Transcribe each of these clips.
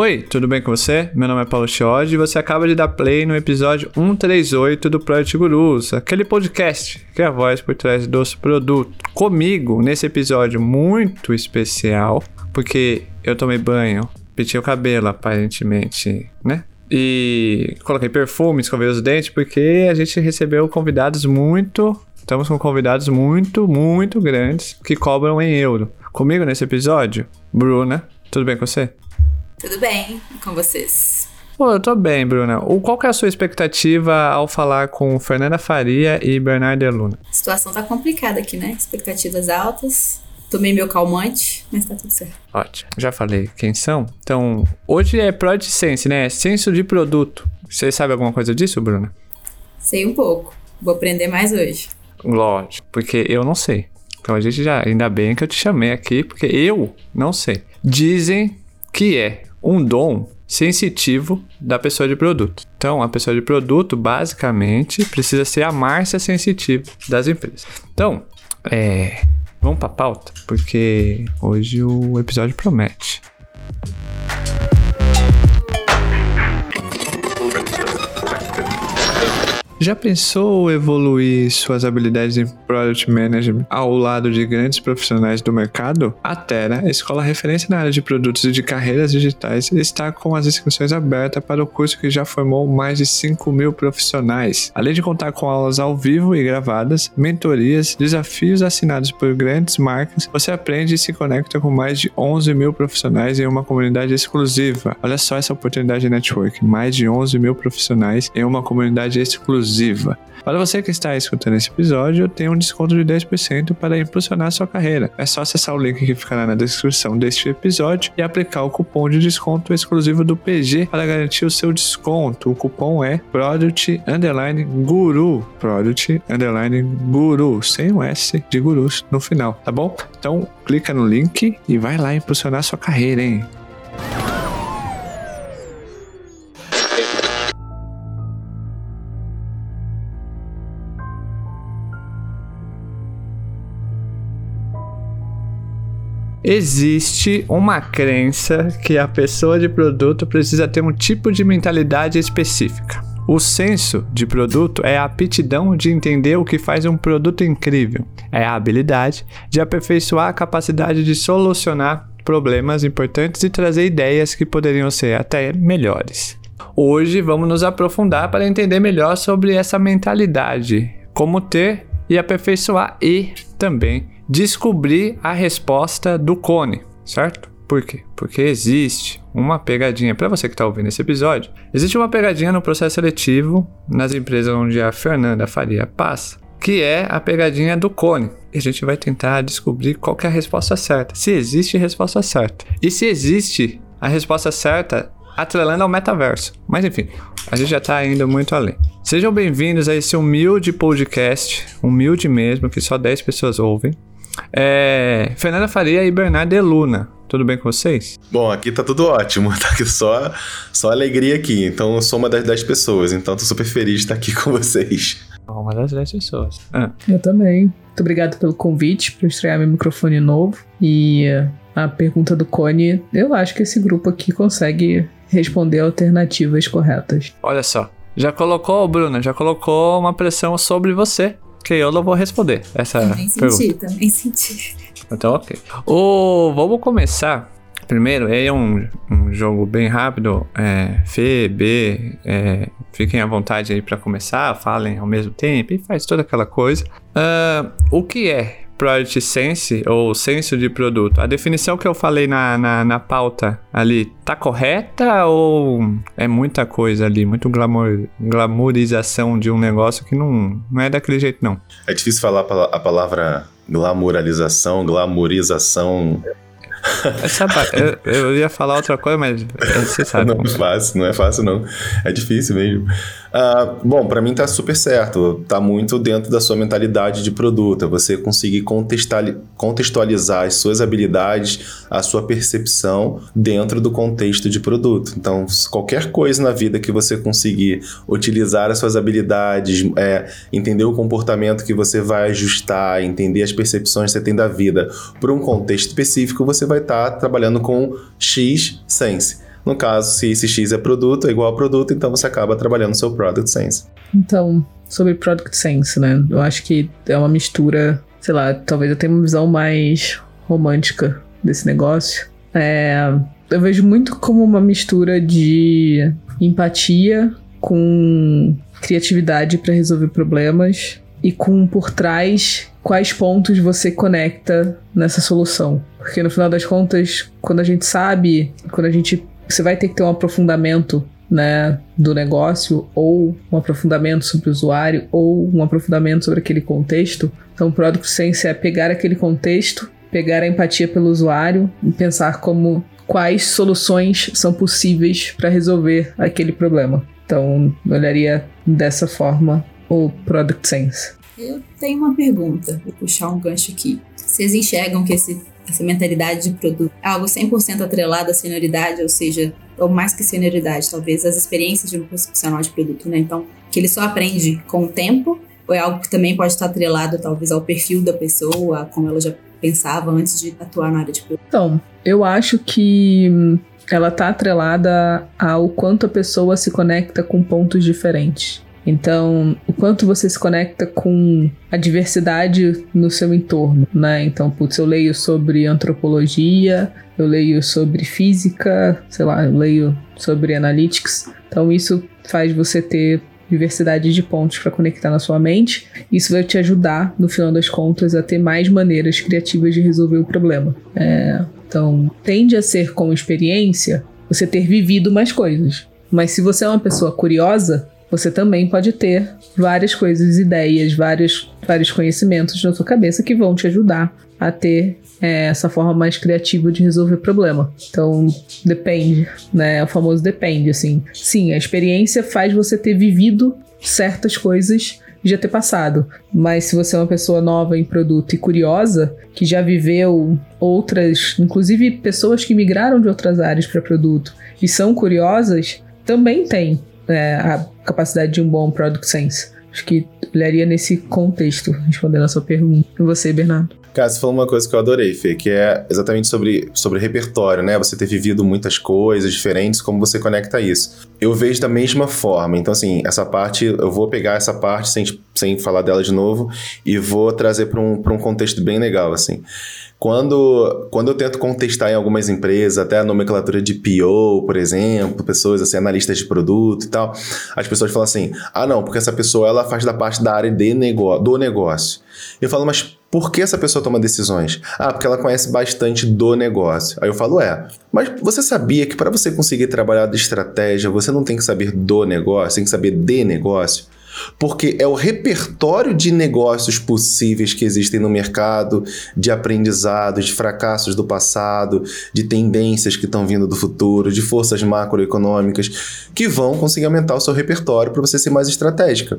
Oi, tudo bem com você? Meu nome é Paulo Chiodi e você acaba de dar play no episódio 138 do Project Gurus, aquele podcast que é a voz por trás dos produtos. Comigo, nesse episódio muito especial, porque eu tomei banho, pentei o cabelo aparentemente, né? E coloquei perfume, escovei os dentes, porque a gente recebeu convidados muito. Estamos com convidados muito, muito grandes que cobram em euro. Comigo nesse episódio, Bruna. Tudo bem com você? Tudo bem com vocês? Pô, eu tô bem, Bruna. O, qual que é a sua expectativa ao falar com Fernanda Faria e Bernardo Luna? A situação tá complicada aqui, né? Expectativas altas. Tomei meu calmante, mas tá tudo certo. Ótimo. Já falei quem são. Então, hoje é Product Sense, né? Senso de produto. Você sabe alguma coisa disso, Bruna? Sei um pouco. Vou aprender mais hoje. Lógico, porque eu não sei. Então a gente já, ainda bem que eu te chamei aqui, porque eu não sei. Dizem que é um dom sensitivo da pessoa de produto. Então, a pessoa de produto, basicamente, precisa ser a Márcia sensitiva das empresas. Então, é, vamos para a pauta, porque hoje o episódio promete. Já pensou evoluir suas habilidades em Product Management ao lado de grandes profissionais do mercado? A Terra, escola referência na área de produtos e de carreiras digitais, está com as inscrições abertas para o curso que já formou mais de 5 mil profissionais. Além de contar com aulas ao vivo e gravadas, mentorias, desafios assinados por grandes marcas, você aprende e se conecta com mais de 11 mil profissionais em uma comunidade exclusiva. Olha só essa oportunidade de network: mais de 11 mil profissionais em uma comunidade exclusiva exclusiva. Para você que está escutando esse episódio, eu tenho um desconto de 10% para impulsionar sua carreira. É só acessar o link que ficará na descrição deste episódio e aplicar o cupom de desconto exclusivo do PG para garantir o seu desconto. O cupom é Product Underline Guru. Product Underline Guru, sem o S de gurus no final, tá bom? Então, clica no link e vai lá impulsionar sua carreira, hein? Existe uma crença que a pessoa de produto precisa ter um tipo de mentalidade específica. O senso de produto é a aptidão de entender o que faz um produto incrível. É a habilidade de aperfeiçoar a capacidade de solucionar problemas importantes e trazer ideias que poderiam ser até melhores. Hoje vamos nos aprofundar para entender melhor sobre essa mentalidade, como ter e aperfeiçoar e também descobrir a resposta do cone, certo? Por quê? Porque existe uma pegadinha. Para você que está ouvindo esse episódio, existe uma pegadinha no processo seletivo nas empresas onde a Fernanda Faria passa, que é a pegadinha do cone. E a gente vai tentar descobrir qual é a resposta certa. Se existe resposta certa. E se existe a resposta certa atrelando ao metaverso. Mas enfim, a gente já está indo muito além. Sejam bem-vindos a esse humilde podcast, humilde mesmo, que só 10 pessoas ouvem. É, Fernanda Faria e Bernardo Luna. Tudo bem com vocês? Bom, aqui tá tudo ótimo, tá aqui só, só alegria aqui. Então eu sou uma das 10 pessoas, então tô super feliz de estar aqui com vocês. Uma das 10 pessoas. Ah. Eu também. Muito obrigado pelo convite para estrear meu microfone novo. E a pergunta do Cone, eu acho que esse grupo aqui consegue responder alternativas corretas. Olha só, já colocou, Bruna, já colocou uma pressão sobre você que eu não vou responder essa também pergunta. Senti, também senti. Então, ok. O, vamos começar. Primeiro, é um, um jogo bem rápido. É, Fê, B, é, fiquem à vontade aí para começar, falem ao mesmo tempo e faz toda aquela coisa. Uh, o que é Product Sense ou senso de produto, a definição que eu falei na, na, na, pauta ali, tá correta ou é muita coisa ali, muito glamour, glamourização de um negócio que não, não é daquele jeito, não? É difícil falar a palavra glamouralização, glamourização essa, eu, eu, ia falar outra coisa, mas você sabe. Não é fácil, não é fácil, não. É difícil mesmo. Uh, bom, para mim tá super certo. Tá muito dentro da sua mentalidade de produto. É você conseguir contextualizar as suas habilidades, a sua percepção dentro do contexto de produto. Então, qualquer coisa na vida que você conseguir utilizar as suas habilidades, é, entender o comportamento que você vai ajustar, entender as percepções que você tem da vida para um contexto específico, você vai estar tá trabalhando com X Sense. No caso, se esse X é produto, é igual a produto, então você acaba trabalhando seu Product Sense. Então, sobre Product Sense, né? Eu acho que é uma mistura, sei lá, talvez eu tenha uma visão mais romântica desse negócio. É, eu vejo muito como uma mistura de empatia com criatividade para resolver problemas e com por trás quais pontos você conecta nessa solução. Porque no final das contas, quando a gente sabe, quando a gente você vai ter que ter um aprofundamento né, do negócio, ou um aprofundamento sobre o usuário, ou um aprofundamento sobre aquele contexto. Então, o Product Sense é pegar aquele contexto, pegar a empatia pelo usuário e pensar como quais soluções são possíveis para resolver aquele problema. Então, eu olharia dessa forma o Product Sense. Eu tenho uma pergunta, vou puxar um gancho aqui. Vocês enxergam que esse, essa mentalidade de produto é algo 100% atrelado à senioridade, ou seja, ou mais que senioridade, talvez as experiências de um profissional de produto, né? Então, que ele só aprende com o tempo, ou é algo que também pode estar atrelado, talvez, ao perfil da pessoa, como ela já pensava antes de atuar na área de produto? Então, eu acho que ela está atrelada ao quanto a pessoa se conecta com pontos diferentes. Então, o quanto você se conecta com a diversidade no seu entorno, né? Então, putz, eu leio sobre antropologia, eu leio sobre física, sei lá, eu leio sobre analytics. Então, isso faz você ter diversidade de pontos para conectar na sua mente. Isso vai te ajudar, no final das contas, a ter mais maneiras criativas de resolver o problema. É, então, tende a ser com experiência você ter vivido mais coisas. Mas se você é uma pessoa curiosa, você também pode ter várias coisas, ideias, vários, vários conhecimentos na sua cabeça que vão te ajudar a ter é, essa forma mais criativa de resolver problema. Então, depende, né? O famoso depende, assim. Sim, a experiência faz você ter vivido certas coisas e já ter passado. Mas se você é uma pessoa nova em produto e curiosa, que já viveu outras, inclusive pessoas que migraram de outras áreas para produto e são curiosas, também tem é, a capacidade de um bom product sense. Acho que olharia nesse contexto, respondendo a sua pergunta. E você, Bernardo? Cara, você falou uma coisa que eu adorei, Fê, que é exatamente sobre, sobre repertório, né? Você ter vivido muitas coisas diferentes, como você conecta isso. Eu vejo da mesma forma. Então, assim, essa parte, eu vou pegar essa parte sem, sem falar dela de novo e vou trazer para um, um contexto bem legal, assim. Quando, quando eu tento contestar em algumas empresas, até a nomenclatura de PO, por exemplo, pessoas assim, analistas de produto e tal, as pessoas falam assim: ah, não, porque essa pessoa ela faz da parte da área de negócio, do negócio. Eu falo, mas por que essa pessoa toma decisões? Ah, porque ela conhece bastante do negócio. Aí eu falo, é, mas você sabia que para você conseguir trabalhar de estratégia, você não tem que saber do negócio, tem que saber de negócio? Porque é o repertório de negócios possíveis que existem no mercado, de aprendizados, de fracassos do passado, de tendências que estão vindo do futuro, de forças macroeconômicas, que vão conseguir aumentar o seu repertório para você ser mais estratégica.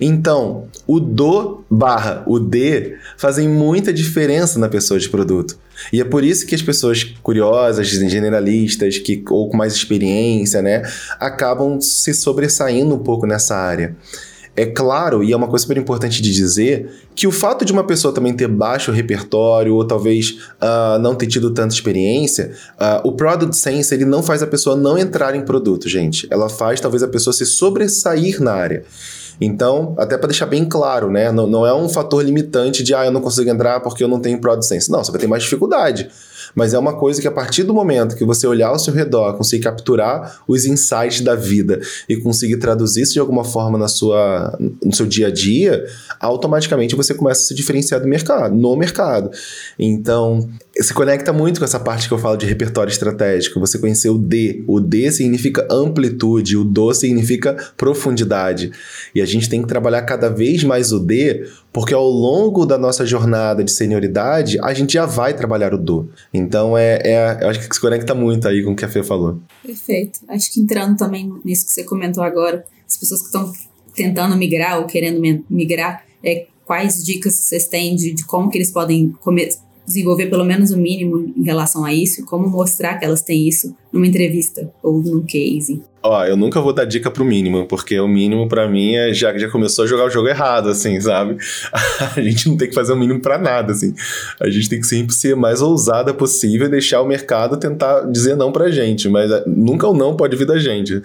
Então, o do barra o de fazem muita diferença na pessoa de produto. E é por isso que as pessoas curiosas, generalistas, que, ou com mais experiência, né, acabam se sobressaindo um pouco nessa área. É claro, e é uma coisa super importante de dizer, que o fato de uma pessoa também ter baixo repertório ou talvez uh, não ter tido tanta experiência, uh, o Product Sense ele não faz a pessoa não entrar em produto, gente. Ela faz talvez a pessoa se sobressair na área. Então, até para deixar bem claro, né? Não, não é um fator limitante de, ah, eu não consigo entrar porque eu não tenho Product Sense. Não, você vai ter mais dificuldade mas é uma coisa que a partir do momento que você olhar ao seu redor, conseguir capturar os insights da vida e conseguir traduzir isso de alguma forma na sua, no seu dia a dia, automaticamente você começa a se diferenciar do mercado, no mercado. Então, se conecta muito com essa parte que eu falo de repertório estratégico. Você conhecer o D. O D significa amplitude, o Do significa profundidade. E a gente tem que trabalhar cada vez mais o D, porque ao longo da nossa jornada de senioridade, a gente já vai trabalhar o Do. Então, é, é, eu acho que se conecta muito aí com o que a Fê falou. Perfeito. Acho que entrando também nisso que você comentou agora, as pessoas que estão tentando migrar ou querendo migrar, é, quais dicas vocês têm de, de como que eles podem começar desenvolver pelo menos o mínimo em relação a isso, como mostrar que elas têm isso numa entrevista ou num case? Ó, eu nunca vou dar dica pro mínimo, porque o mínimo para mim é já, já começou a jogar o jogo errado, assim, sabe? A gente não tem que fazer o mínimo para nada, assim. A gente tem que sempre ser mais ousada possível e deixar o mercado tentar dizer não pra gente, mas é, nunca o não pode vir da gente.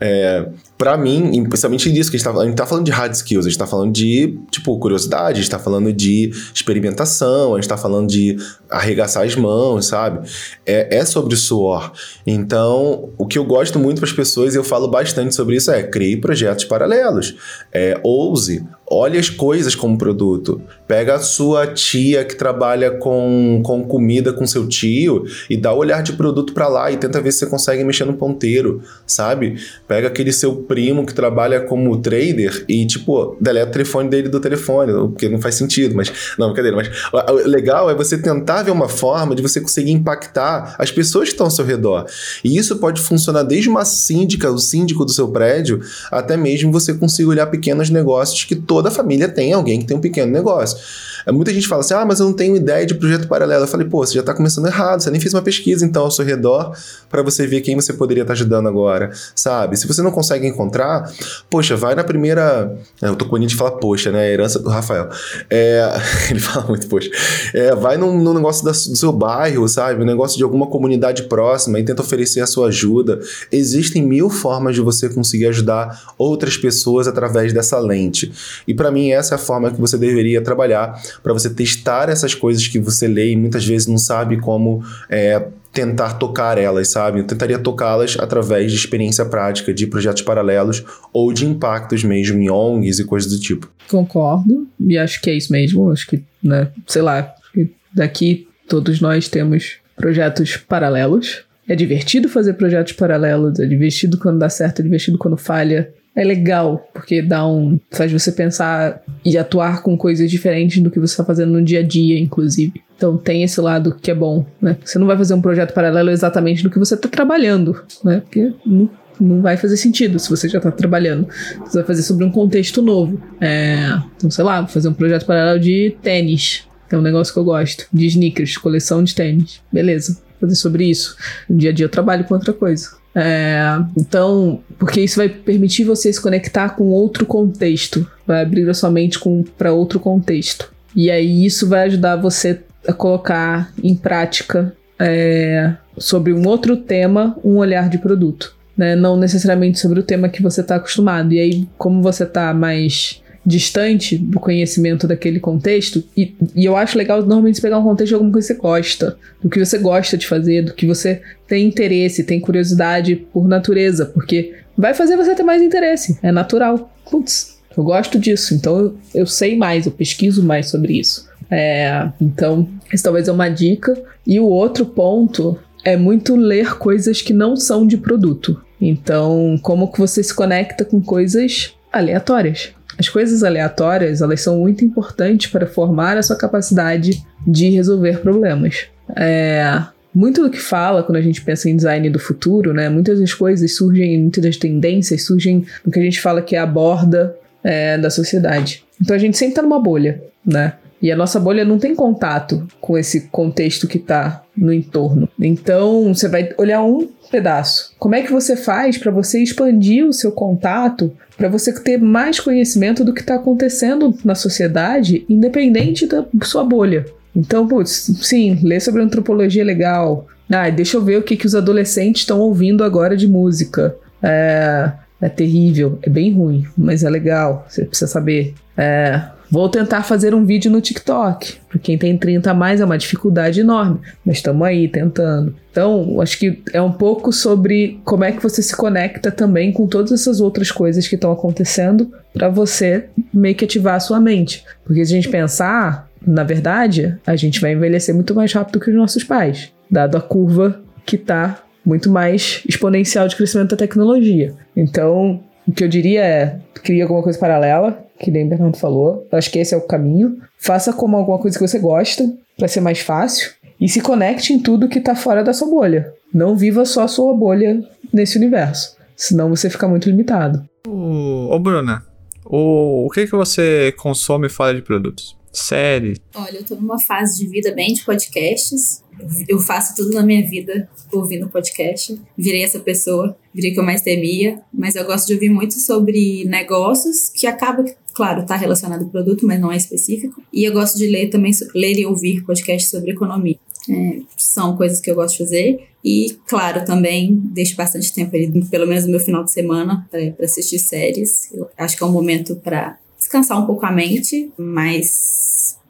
É, para mim, principalmente disso, que a gente, tá, a gente tá falando de hard skills, a gente tá falando de, tipo, curiosidade, a gente tá falando de experimentação, a gente tá falando de arregaçar as mãos, sabe? É, é sobre suor. Então, o que eu gosto muito para as pessoas, e eu falo bastante sobre isso, é crie projetos paralelos. É, ouse, olhe as coisas como produto. Pega a sua tia que trabalha com, com comida com seu tio e dá o olhar de produto para lá e tenta ver se você consegue mexer no ponteiro, sabe? Pega aquele seu primo que trabalha como trader e, tipo, deleta o telefone dele do telefone, porque não faz sentido, mas. Não, brincadeira, mas o legal é você tentar ver uma forma de você conseguir impactar as pessoas que estão ao seu redor. E isso pode funcionar desde uma síndica, o síndico do seu prédio, até mesmo você conseguir olhar pequenos negócios que todos toda família tem alguém que tem um pequeno negócio. Muita gente fala assim: ah, mas eu não tenho ideia de projeto paralelo. Eu falei, pô, você já está começando errado, você nem fez uma pesquisa então ao seu redor para você ver quem você poderia estar tá ajudando agora, sabe? Se você não consegue encontrar, poxa, vai na primeira. É, eu tô com a de falar, poxa, né? A herança do Rafael. É... Ele fala muito, poxa. É, vai num negócio da, do seu bairro, sabe? Um negócio de alguma comunidade próxima e tenta oferecer a sua ajuda. Existem mil formas de você conseguir ajudar outras pessoas através dessa lente. E para mim, essa é a forma que você deveria trabalhar para você testar essas coisas que você lê e muitas vezes não sabe como é, tentar tocar elas, sabe? Eu tentaria tocá-las através de experiência prática, de projetos paralelos ou de impactos mesmo em ONGs e coisas do tipo. Concordo, e acho que é isso mesmo. Acho que, né, sei lá, daqui todos nós temos projetos paralelos. É divertido fazer projetos paralelos, é divertido quando dá certo, é divertido quando falha é legal, porque dá um. faz você pensar e atuar com coisas diferentes do que você está fazendo no dia a dia, inclusive. Então tem esse lado que é bom, né? Você não vai fazer um projeto paralelo exatamente do que você está trabalhando, né? Porque não, não vai fazer sentido se você já está trabalhando. Você vai fazer sobre um contexto novo. É, então, sei lá, fazer um projeto paralelo de tênis. É um negócio que eu gosto. De sneakers, coleção de tênis. Beleza, fazer sobre isso. No dia a dia eu trabalho com outra coisa. É, então, porque isso vai permitir você se conectar com outro contexto, vai abrir a sua mente para outro contexto. E aí isso vai ajudar você a colocar em prática é, sobre um outro tema um olhar de produto. Né? Não necessariamente sobre o tema que você está acostumado. E aí, como você está mais distante do conhecimento daquele contexto. E, e eu acho legal normalmente pegar um contexto de alguma coisa que você gosta, do que você gosta de fazer, do que você tem interesse, tem curiosidade por natureza, porque vai fazer você ter mais interesse, é natural. Putz, eu gosto disso, então eu, eu sei mais, eu pesquiso mais sobre isso. É, então, essa talvez é uma dica. E o outro ponto é muito ler coisas que não são de produto. Então, como que você se conecta com coisas aleatórias? As coisas aleatórias, elas são muito importantes para formar a sua capacidade de resolver problemas. É, muito do que fala quando a gente pensa em design do futuro, né? Muitas das coisas surgem, muitas das tendências surgem no que a gente fala que é a borda é, da sociedade. Então a gente sempre está numa bolha, né? E a nossa bolha não tem contato com esse contexto que está no entorno. Então, você vai olhar um pedaço. Como é que você faz para você expandir o seu contato, para você ter mais conhecimento do que está acontecendo na sociedade, independente da sua bolha? Então, putz, sim, ler sobre antropologia é legal. Ah, deixa eu ver o que, que os adolescentes estão ouvindo agora de música. É, é terrível, é bem ruim, mas é legal, você precisa saber. É, Vou tentar fazer um vídeo no TikTok. Para quem tem 30 a mais é uma dificuldade enorme, mas estamos aí tentando. Então, acho que é um pouco sobre como é que você se conecta também com todas essas outras coisas que estão acontecendo para você meio que ativar a sua mente. Porque se a gente pensar, na verdade, a gente vai envelhecer muito mais rápido que os nossos pais, dado a curva que está muito mais exponencial de crescimento da tecnologia. Então, o que eu diria é, cria alguma coisa paralela, que nem o Bernardo falou. Eu acho que esse é o caminho. Faça como alguma coisa que você gosta, para ser mais fácil. E se conecte em tudo que tá fora da sua bolha. Não viva só a sua bolha nesse universo. Senão você fica muito limitado. Ô, ô Bruna, o, o que, que você consome fora de produtos? Série? Olha, eu tô numa fase de vida bem de podcasts. Eu faço tudo na minha vida ouvindo podcast. Virei essa pessoa, virei que eu mais temia. Mas eu gosto de ouvir muito sobre negócios, que acaba, claro, tá relacionado ao produto, mas não é específico. E eu gosto de ler também, ler e ouvir podcasts sobre economia. É, são coisas que eu gosto de fazer. E, claro, também deixo bastante tempo ali, pelo menos no meu final de semana, para assistir séries. Eu acho que é um momento para descansar um pouco a mente, mais,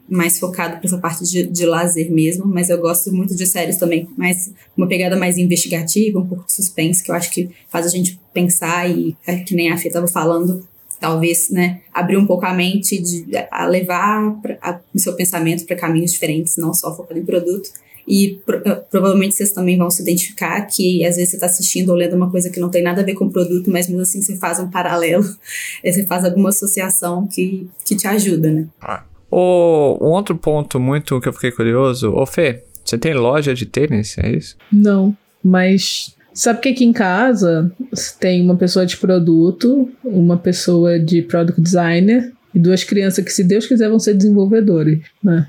mais focado para essa parte de, de lazer mesmo. Mas eu gosto muito de séries também, mais uma pegada mais investigativa, um pouco de suspense, que eu acho que faz a gente pensar e, é, que nem a Fê estava falando, talvez, né, abrir um pouco a mente, de, a levar pra, a, o seu pensamento para caminhos diferentes, não só focado em produto. E pro, eh, provavelmente vocês também vão se identificar que às vezes você está assistindo ou lendo uma coisa que não tem nada a ver com o produto, mas mesmo assim você faz um paralelo, você faz alguma associação que, que te ajuda, né? Ah. O, um outro ponto muito que eu fiquei curioso, ô Fê, você tem loja de tênis, é isso? Não, mas sabe que aqui em casa tem uma pessoa de produto, uma pessoa de product designer e duas crianças que, se Deus quiser, vão ser desenvolvedores, né?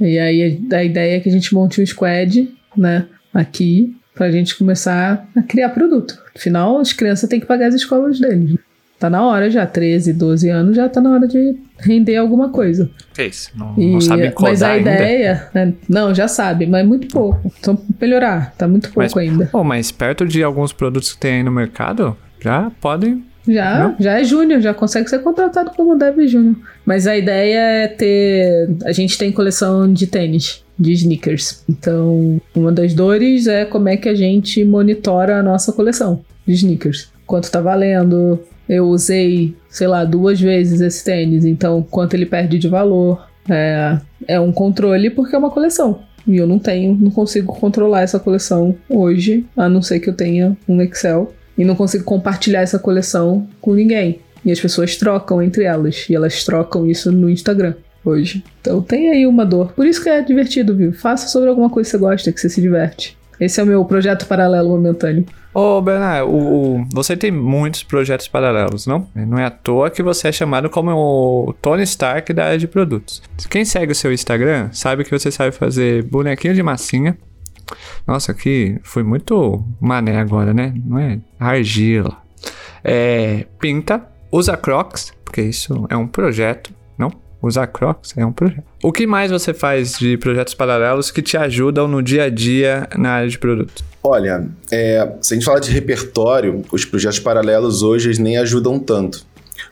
E aí a ideia é que a gente monte um squad, né, aqui, pra gente começar a criar produto. Afinal, as crianças têm que pagar as escolas deles. Tá na hora já, 13, 12 anos, já tá na hora de render alguma coisa. É isso, não, e, não sabe codar Mas a ainda. ideia, né, não, já sabe, mas muito pouco. Então, melhorar, tá muito pouco mas, ainda. Oh, mas perto de alguns produtos que tem aí no mercado, já podem já, não? já é júnior, já consegue ser contratado como dev júnior. Mas a ideia é ter. A gente tem coleção de tênis, de sneakers. Então, uma das dores é como é que a gente monitora a nossa coleção de sneakers. Quanto tá valendo? Eu usei, sei lá, duas vezes esse tênis, então quanto ele perde de valor. É, é um controle porque é uma coleção. E eu não tenho, não consigo controlar essa coleção hoje, a não ser que eu tenha um Excel e não consigo compartilhar essa coleção com ninguém. E as pessoas trocam entre elas. E elas trocam isso no Instagram hoje. Então tem aí uma dor. Por isso que é divertido, viu? Faça sobre alguma coisa que você gosta, que você se diverte. Esse é o meu projeto paralelo momentâneo. Ô, Bernard, o, o, você tem muitos projetos paralelos, não? Não é à toa que você é chamado como o Tony Stark da área de produtos. Quem segue o seu Instagram sabe que você sabe fazer bonequinho de massinha, nossa, aqui foi muito mané agora, né? Não é argila. É, pinta, usa Crocs, porque isso é um projeto? Usar Crocs é um projeto. O que mais você faz de projetos paralelos que te ajudam no dia a dia na área de produto? Olha, é, se a gente falar de repertório, os projetos paralelos hoje eles nem ajudam tanto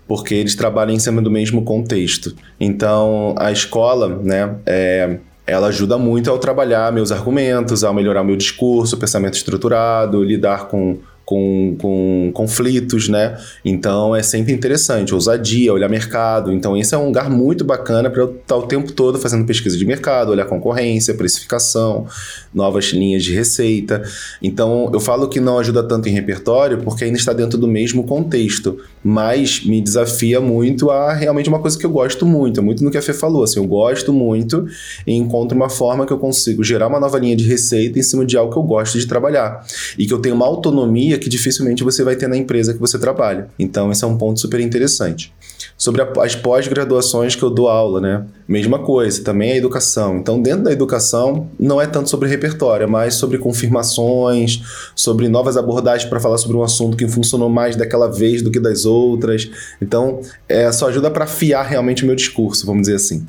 porque eles trabalham em cima do mesmo contexto. Então, a escola, né, é, ela ajuda muito ao trabalhar meus argumentos, ao melhorar meu discurso, pensamento estruturado, lidar com com, com conflitos, né? Então é sempre interessante, ousadia, olhar mercado. Então esse é um lugar muito bacana para eu estar o tempo todo fazendo pesquisa de mercado, olhar concorrência, precificação, novas linhas de receita. Então eu falo que não ajuda tanto em repertório porque ainda está dentro do mesmo contexto, mas me desafia muito a realmente uma coisa que eu gosto muito, é muito no que a Fê falou, assim, eu gosto muito e encontro uma forma que eu consigo gerar uma nova linha de receita em cima de algo que eu gosto de trabalhar e que eu tenho uma autonomia autonomia que dificilmente você vai ter na empresa que você trabalha. Então, esse é um ponto super interessante. Sobre a, as pós-graduações que eu dou aula, né? Mesma coisa, também a educação. Então, dentro da educação, não é tanto sobre repertório, é mais sobre confirmações, sobre novas abordagens para falar sobre um assunto que funcionou mais daquela vez do que das outras. Então, é, só ajuda para afiar realmente o meu discurso, vamos dizer assim.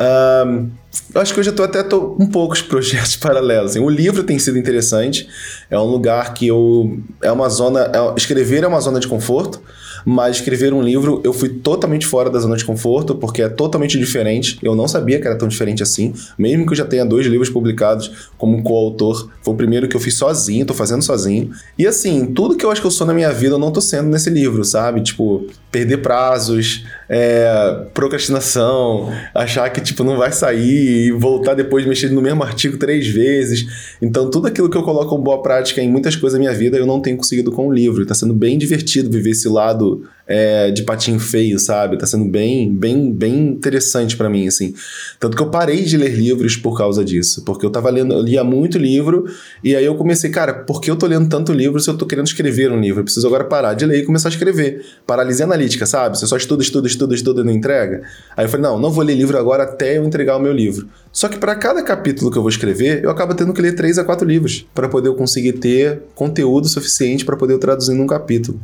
Um, acho que hoje eu tô até tô um poucos projetos paralelos. Assim. O livro tem sido interessante. É um lugar que eu. É uma zona. É, escrever é uma zona de conforto mas escrever um livro eu fui totalmente fora da zona de conforto, porque é totalmente diferente. Eu não sabia que era tão diferente assim, mesmo que eu já tenha dois livros publicados como coautor. Foi o primeiro que eu fiz sozinho, tô fazendo sozinho. E assim, tudo que eu acho que eu sou na minha vida, eu não tô sendo nesse livro, sabe? Tipo, perder prazos, é, procrastinação, achar que tipo não vai sair e voltar depois mexendo no mesmo artigo três vezes. Então, tudo aquilo que eu coloco como boa prática em muitas coisas da minha vida, eu não tenho conseguido com o livro. Tá sendo bem divertido viver esse lado é, de patinho feio, sabe? Tá sendo bem, bem, bem interessante para mim, assim. Tanto que eu parei de ler livros por causa disso, porque eu tava lendo, eu lia muito livro, e aí eu comecei, cara, por que eu tô lendo tanto livro se eu tô querendo escrever um livro? Eu preciso agora parar de ler e começar a escrever. Paralisia analítica, sabe? Você só estuda, estuda, estuda, estuda e não entrega. Aí eu falei, não, não vou ler livro agora até eu entregar o meu livro. Só que para cada capítulo que eu vou escrever, eu acabo tendo que ler três a quatro livros para poder eu conseguir ter conteúdo suficiente para poder eu traduzir num capítulo.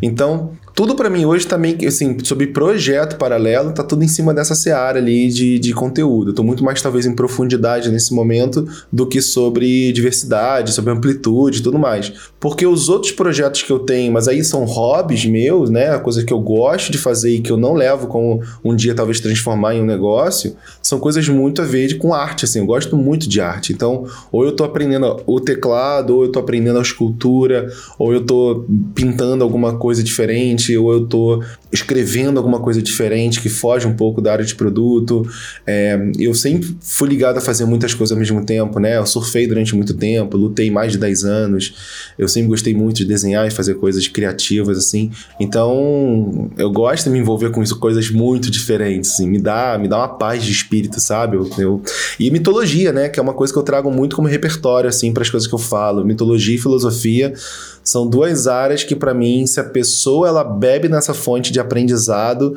Então, tudo para mim hoje também, assim, sobre projeto paralelo, tá tudo em cima dessa seara ali de, de conteúdo. Eu tô muito mais, talvez, em profundidade nesse momento do que sobre diversidade, sobre amplitude e tudo mais. Porque os outros projetos que eu tenho, mas aí são hobbies meus, né? Coisa que eu gosto de fazer e que eu não levo como um dia talvez transformar em um negócio, são coisas muito a ver com arte, assim. Eu gosto muito de arte. Então, ou eu tô aprendendo o teclado, ou eu tô aprendendo a escultura, ou eu tô pintando alguma coisa diferente, ou eu tô escrevendo alguma coisa diferente que foge um pouco da área de produto. É, eu sempre fui ligado a fazer muitas coisas ao mesmo tempo, né? Eu surfei durante muito tempo, lutei mais de 10 anos. Eu sempre gostei muito de desenhar e fazer coisas criativas, assim. Então, eu gosto de me envolver com isso, coisas muito diferentes, assim. Me dá, me dá uma paz de espírito, sabe? Eu, eu... E mitologia, né? Que é uma coisa que eu trago muito como repertório, assim, para as coisas que eu falo. Mitologia e filosofia são duas áreas que, para mim, se a pessoa ela bebe nessa fonte de aprendizado,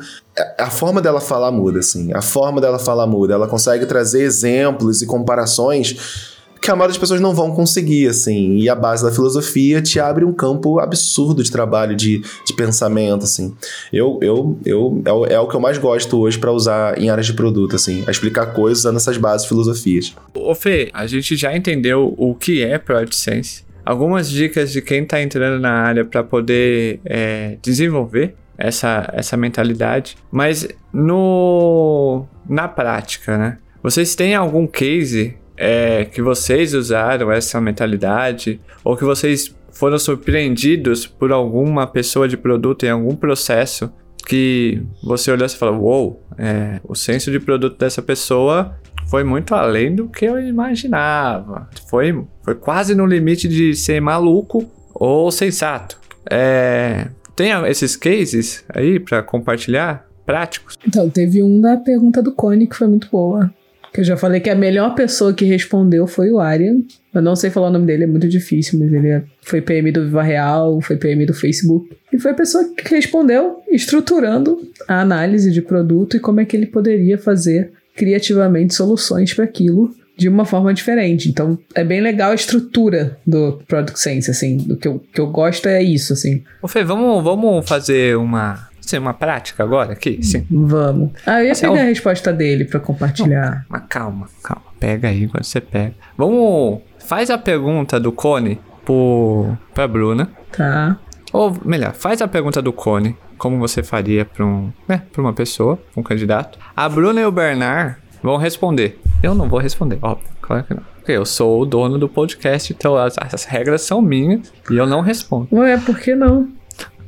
a forma dela falar muda, assim. A forma dela falar muda. Ela consegue trazer exemplos e comparações que a maioria das pessoas não vão conseguir, assim. E a base da filosofia te abre um campo absurdo de trabalho, de, de pensamento, assim. Eu, eu, eu, é, o, é o que eu mais gosto hoje para usar em áreas de produto, assim. A explicar coisas usando essas bases filosofias. Ô Fê, a gente já entendeu o que é Product Sense algumas dicas de quem está entrando na área para poder é, desenvolver essa, essa mentalidade, mas no na prática, né? Vocês têm algum case é, que vocês usaram essa mentalidade ou que vocês foram surpreendidos por alguma pessoa de produto em algum processo que você olhou e falou, uou, wow, é, o senso de produto dessa pessoa foi muito além do que eu imaginava. Foi, foi quase no limite de ser maluco ou sensato. É, tem esses cases aí para compartilhar? Práticos? Então, teve um da pergunta do Cone que foi muito boa. Que eu já falei que a melhor pessoa que respondeu foi o Arian. Eu não sei falar o nome dele, é muito difícil, mas ele é, foi PM do Viva Real, foi PM do Facebook. E foi a pessoa que respondeu estruturando a análise de produto e como é que ele poderia fazer criativamente soluções para aquilo de uma forma diferente. Então, é bem legal a estrutura do Product Sense, assim. Do que eu, que eu gosto é isso, assim. Ô Fê, vamos, vamos fazer uma, assim, uma prática agora aqui? Sim. Vamos. Ah, eu ia assim, pegar a resposta dele para compartilhar. Mas calma, calma. Pega aí quando você pega. Vamos... Faz a pergunta do Cone pro, pra Bruna. Tá. Ou, melhor, faz a pergunta do Cone como você faria para um, né, uma pessoa, um candidato. A Bruna e o Bernard vão responder. Eu não vou responder, óbvio, claro que não. Porque eu sou o dono do podcast, então as, as regras são minhas e eu não respondo. Ué, por que não?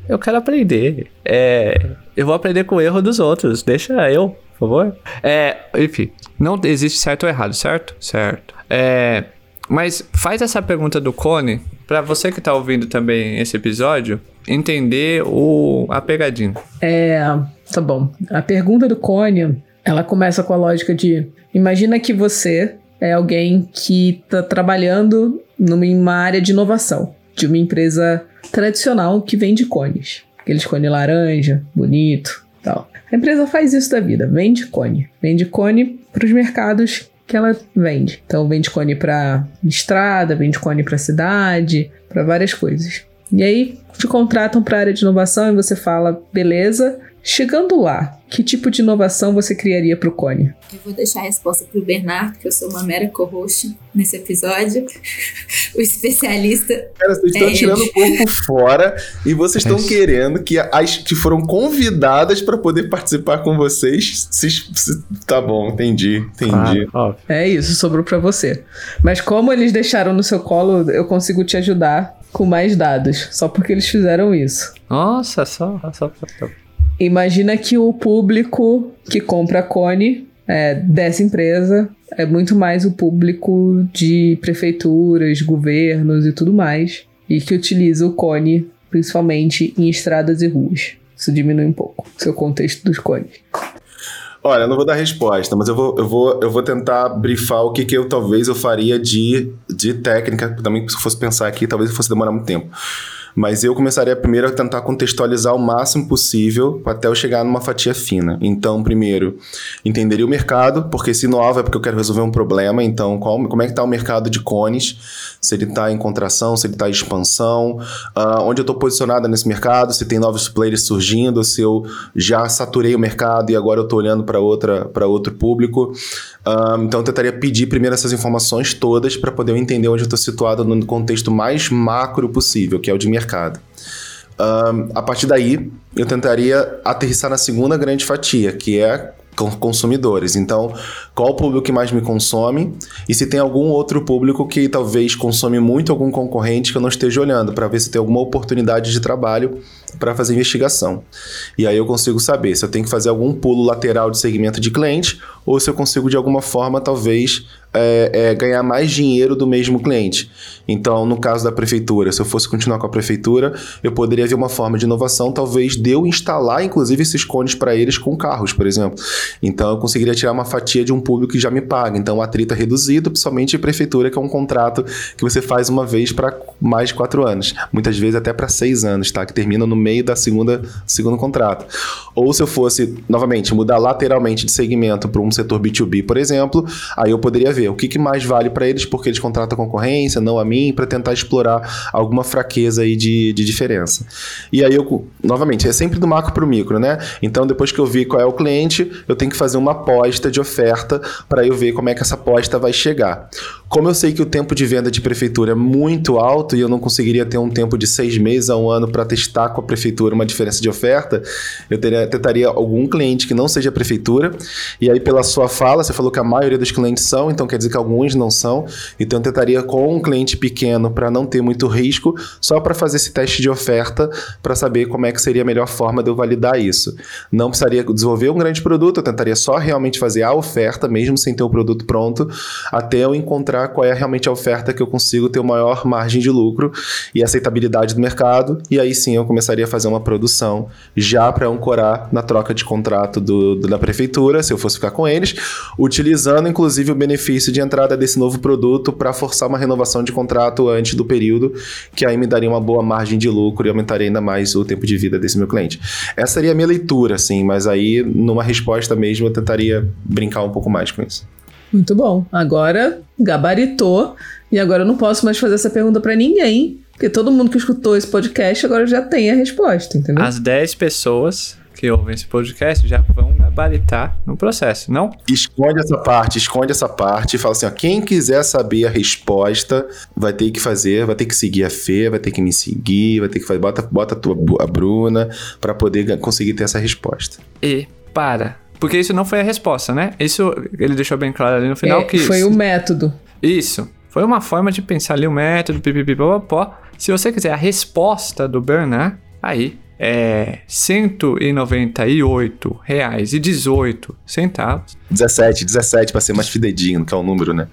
Eu quero aprender. É, eu vou aprender com o erro dos outros. Deixa eu, por favor. É, enfim, não existe certo ou errado, certo? Certo. É, mas faz essa pergunta do Cone para você que tá ouvindo também esse episódio entender o, a pegadinha. É, tá bom. A pergunta do Cone, ela começa com a lógica de: imagina que você é alguém que está trabalhando numa área de inovação de uma empresa tradicional que vende cones. Aqueles cone laranja, bonito, tal. A empresa faz isso da vida, vende cone. Vende cone para os mercados que ela vende. Então vende cone para estrada, vende cone para cidade, para várias coisas. E aí te contratam para a área de inovação e você fala, beleza. Chegando lá, que tipo de inovação você criaria para o Cone? Eu vou deixar a resposta para o Bernardo, porque eu sou uma mera co-host nesse episódio. o especialista. Cara, vocês estão é tirando o corpo fora e vocês estão querendo que as que foram convidadas para poder participar com vocês. Se, se, tá bom, entendi, entendi. Ah, é isso, sobrou para você. Mas como eles deixaram no seu colo, eu consigo te ajudar com mais dados, só porque eles fizeram isso. Nossa, só, só, só. Imagina que o público que compra a Cone é, dessa empresa é muito mais o público de prefeituras, governos e tudo mais, e que utiliza o Cone principalmente em estradas e ruas. Isso diminui um pouco o seu contexto dos cones. Olha, eu não vou dar resposta, mas eu vou, eu vou, eu vou tentar brifar o que, que eu talvez eu faria de, de técnica. Também, se eu fosse pensar aqui, talvez fosse demorar muito tempo. Mas eu começaria primeiro a tentar contextualizar o máximo possível até eu chegar numa fatia fina. Então, primeiro, entenderia o mercado, porque se nova é porque eu quero resolver um problema. Então, qual, como é que está o mercado de cones? Se ele está em contração, se ele está em expansão, uh, onde eu estou posicionada nesse mercado, se tem novos players surgindo, se eu já saturei o mercado e agora eu estou olhando para outro público. Uh, então, eu tentaria pedir primeiro essas informações todas para poder entender onde eu estou situado no contexto mais macro possível, que é o de mercado mercado. Um, a partir daí, eu tentaria aterrissar na segunda grande fatia, que é consumidores. Então, qual o público que mais me consome e se tem algum outro público que talvez consome muito algum concorrente que eu não esteja olhando para ver se tem alguma oportunidade de trabalho para fazer investigação. E aí eu consigo saber se eu tenho que fazer algum pulo lateral de segmento de cliente ou se eu consigo de alguma forma talvez é, é, ganhar mais dinheiro do mesmo cliente. Então, no caso da prefeitura, se eu fosse continuar com a prefeitura, eu poderia ver uma forma de inovação, talvez de eu instalar, inclusive, esses cones para eles com carros, por exemplo. Então, eu conseguiria tirar uma fatia de um público que já me paga. Então, o atrito é reduzido, principalmente prefeitura, que é um contrato que você faz uma vez para mais de quatro anos. Muitas vezes até para seis anos, tá? Que termina no meio da segunda segundo contrato. Ou se eu fosse, novamente, mudar lateralmente de segmento para um setor B2B, por exemplo, aí eu poderia ver o que, que mais vale para eles, porque eles contratam a concorrência, não a mim, para tentar explorar alguma fraqueza aí de, de diferença. E aí eu, novamente, é sempre do macro para o micro, né? Então, depois que eu vi qual é o cliente, eu tenho que fazer uma aposta de oferta para eu ver como é que essa aposta vai chegar. Como eu sei que o tempo de venda de prefeitura é muito alto e eu não conseguiria ter um tempo de seis meses a um ano para testar com a prefeitura uma diferença de oferta, eu teria, tentaria algum cliente que não seja prefeitura. E aí, pela sua fala, você falou que a maioria dos clientes são, então quer dizer que alguns não são. Então, eu tentaria com um cliente pequeno para não ter muito risco, só para fazer esse teste de oferta para saber como é que seria a melhor forma de eu validar isso. Não precisaria desenvolver um grande produto, eu tentaria só realmente fazer a oferta, mesmo sem ter o produto pronto, até eu encontrar qual é realmente a oferta que eu consigo ter o maior margem de lucro e aceitabilidade do mercado. E aí sim eu começaria a fazer uma produção já para ancorar na troca de contrato do, do, da prefeitura, se eu fosse ficar com eles, utilizando inclusive o benefício de entrada desse novo produto para forçar uma renovação de contrato antes do período, que aí me daria uma boa margem de lucro e aumentaria ainda mais o tempo de vida desse meu cliente. Essa seria a minha leitura, assim, mas aí numa resposta mesmo eu tentaria brincar um pouco mais com isso. Muito bom. Agora gabaritou e agora eu não posso mais fazer essa pergunta para ninguém, porque todo mundo que escutou esse podcast agora já tem a resposta, entendeu? As 10 pessoas que ouvem esse podcast já vão gabaritar no processo, não? Esconde essa parte, esconde essa parte e fala assim, ó, quem quiser saber a resposta vai ter que fazer, vai ter que seguir a Fê, vai ter que me seguir, vai ter que fazer, bota, bota a, tua, a Bruna para poder conseguir ter essa resposta. E para porque isso não foi a resposta, né? Isso ele deixou bem claro ali no final é, que. Foi o método. Isso. Foi uma forma de pensar ali o método, pipipipopopó. Se você quiser a resposta do Bernard, aí é 198 reais e 18 centavos. 17, 17 para ser mais fidedigno, que é o número, né?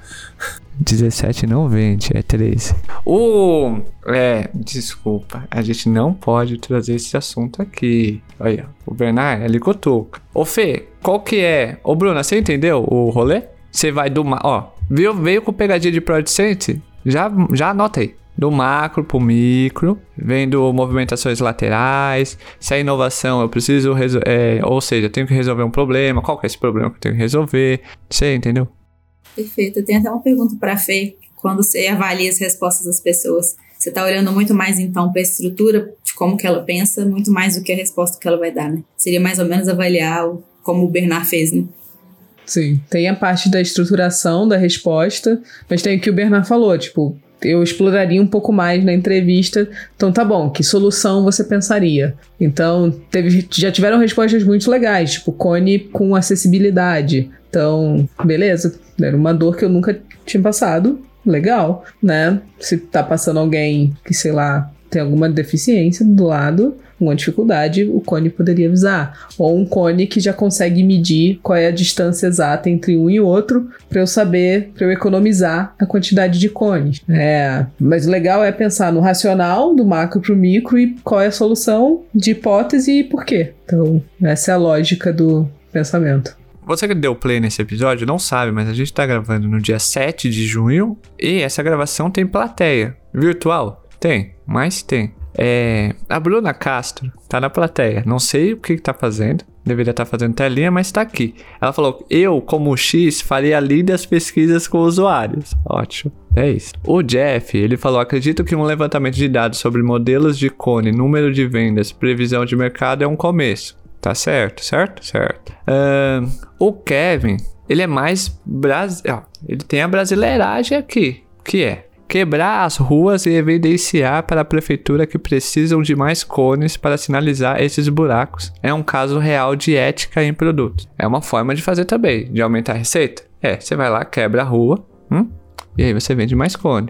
17 não vende, é 13. O. É, desculpa, a gente não pode trazer esse assunto aqui. Olha, o Bernard, ele cutuca. Ô Fê, qual que é. Ô Bruna, você entendeu o rolê? Você vai do. Ó, veio, veio com pegadinha de Producente? Já, já anota aí. Do macro pro micro, vendo movimentações laterais, se a inovação eu preciso resolver, é, ou seja, eu tenho que resolver um problema, qual que é esse problema que eu tenho que resolver, você entendeu? Perfeito. Eu tenho até uma pergunta para a Fê. Quando você avalia as respostas das pessoas, você está olhando muito mais então para a estrutura de como que ela pensa, muito mais do que a resposta que ela vai dar, né? Seria mais ou menos avaliar o, como o Bernard fez, né? Sim, tem a parte da estruturação da resposta, mas tem o que o Bernard falou, tipo, eu exploraria um pouco mais na entrevista. Então tá bom, que solução você pensaria? Então, teve, já tiveram respostas muito legais, tipo cone com acessibilidade. Então, beleza, era uma dor que eu nunca tinha passado. Legal, né? Se tá passando alguém que, sei lá, tem alguma deficiência do lado, alguma dificuldade, o cone poderia avisar. Ou um cone que já consegue medir qual é a distância exata entre um e outro, para eu saber, para eu economizar a quantidade de cones. É, mas o legal é pensar no racional, do macro para o micro, e qual é a solução de hipótese e por quê. Então, essa é a lógica do pensamento. Você que deu play nesse episódio não sabe, mas a gente tá gravando no dia 7 de junho e essa gravação tem plateia. Virtual? Tem, mas tem. É, a Bruna Castro tá na plateia. Não sei o que, que tá fazendo. Deveria estar tá fazendo telinha, mas tá aqui. Ela falou: Eu, como X, faria lindas pesquisas com usuários. Ótimo. É isso. O Jeff, ele falou: Acredito que um levantamento de dados sobre modelos de cone, número de vendas, previsão de mercado é um começo. Tá certo, certo? Certo. Uh, o Kevin, ele é mais. Bras... ele tem a brasileiragem aqui. Que é quebrar as ruas e evidenciar para a prefeitura que precisam de mais cones para sinalizar esses buracos. É um caso real de ética em produtos. É uma forma de fazer também, de aumentar a receita. É, você vai lá, quebra a rua, hum, e aí você vende mais cone.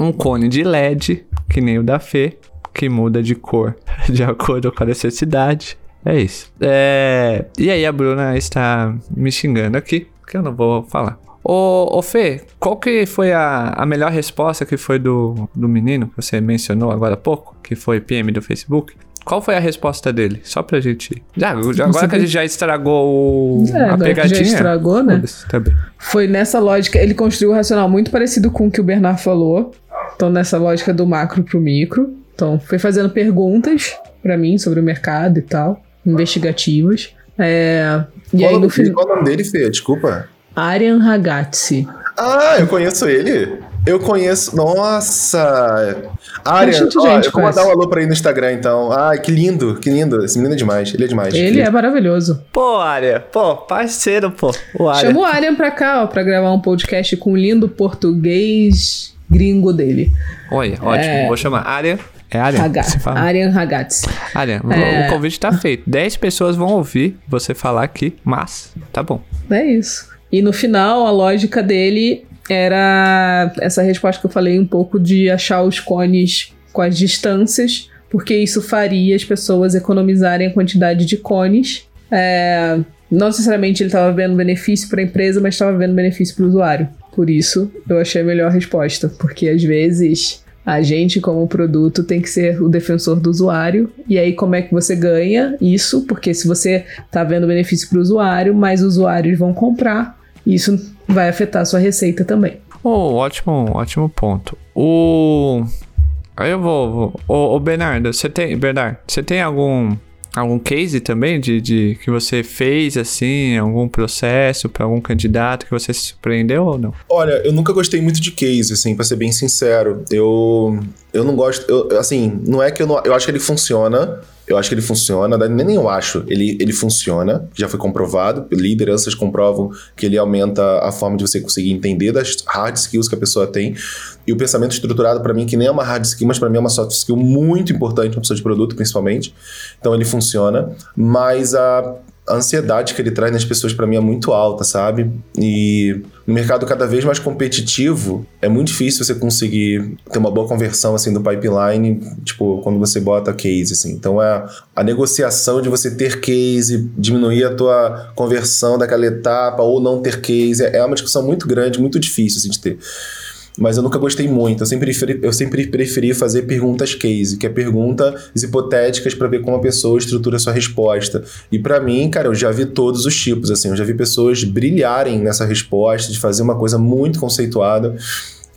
Um cone de LED, que nem o da Fê, que muda de cor de acordo com a necessidade. É isso. É... E aí a Bruna está me xingando aqui, que eu não vou falar. Ô, ô Fê, qual que foi a, a melhor resposta que foi do, do menino que você mencionou agora há pouco, que foi PM do Facebook? Qual foi a resposta dele? Só pra gente. Já, já agora que a gente já estragou o... é, a pegadinha. Já estragou, né? Tá foi nessa lógica. Ele construiu um racional muito parecido com o que o Bernard falou. Então, nessa lógica do macro pro micro. Então, foi fazendo perguntas para mim sobre o mercado e tal, investigativas. É, e qual aí no final. Qual o nome dele, Fê? Desculpa. Aryan Ragazzi. Ah, eu conheço ele. Eu conheço. Nossa! Aryan, ó, eu vou mandar um alô pra ele no Instagram, então. Ai, que lindo, que lindo. Esse menino é demais, ele é demais. Ele é maravilhoso. Pô, Aryan, pô, parceiro, pô. O Aryan. Chama o Aryan pra cá, ó, pra gravar um podcast com o lindo português gringo dele. Olha, ótimo. É... Vou chamar Aryan. É Aryan? Haga, Aryan Ragazzi. Aryan, é... o convite tá feito. 10 pessoas vão ouvir você falar aqui, mas tá bom. É isso. E no final, a lógica dele era essa resposta que eu falei um pouco de achar os cones com as distâncias, porque isso faria as pessoas economizarem a quantidade de cones. É, não necessariamente ele estava vendo benefício para a empresa, mas estava vendo benefício para o usuário. Por isso, eu achei a melhor resposta, porque às vezes a gente, como produto, tem que ser o defensor do usuário. E aí, como é que você ganha isso? Porque se você está vendo benefício para o usuário, mais usuários vão comprar isso vai afetar a sua receita também. Oh, ótimo, ótimo ponto. O. Aí eu vou. vou. Ô, ô, Bernardo, você tem. Bernardo, você tem algum. Algum case também de, de que você fez assim, algum processo para algum candidato que você se surpreendeu ou não? Olha, eu nunca gostei muito de case, assim, para ser bem sincero. Eu eu não gosto, eu, assim, não é que eu não, eu acho que ele funciona, eu acho que ele funciona, nem, nem eu acho. Ele, ele funciona, já foi comprovado. Lideranças comprovam que ele aumenta a forma de você conseguir entender das hard skills que a pessoa tem. E o pensamento estruturado, para mim, que nem é uma hard skill, mas para mim é uma soft skill muito importante, uma pessoa de produto, principalmente. Então ele funciona. Mas a a ansiedade que ele traz nas pessoas para mim é muito alta, sabe? E no mercado cada vez mais competitivo, é muito difícil você conseguir ter uma boa conversão assim do pipeline, tipo, quando você bota case assim. Então é a negociação de você ter case, diminuir a tua conversão daquela etapa ou não ter case, é uma discussão muito grande, muito difícil assim, de ter mas eu nunca gostei muito. Eu sempre, preferi, eu sempre preferi fazer perguntas case, que é perguntas hipotéticas para ver como a pessoa estrutura a sua resposta. E para mim, cara, eu já vi todos os tipos, assim, eu já vi pessoas brilharem nessa resposta, de fazer uma coisa muito conceituada.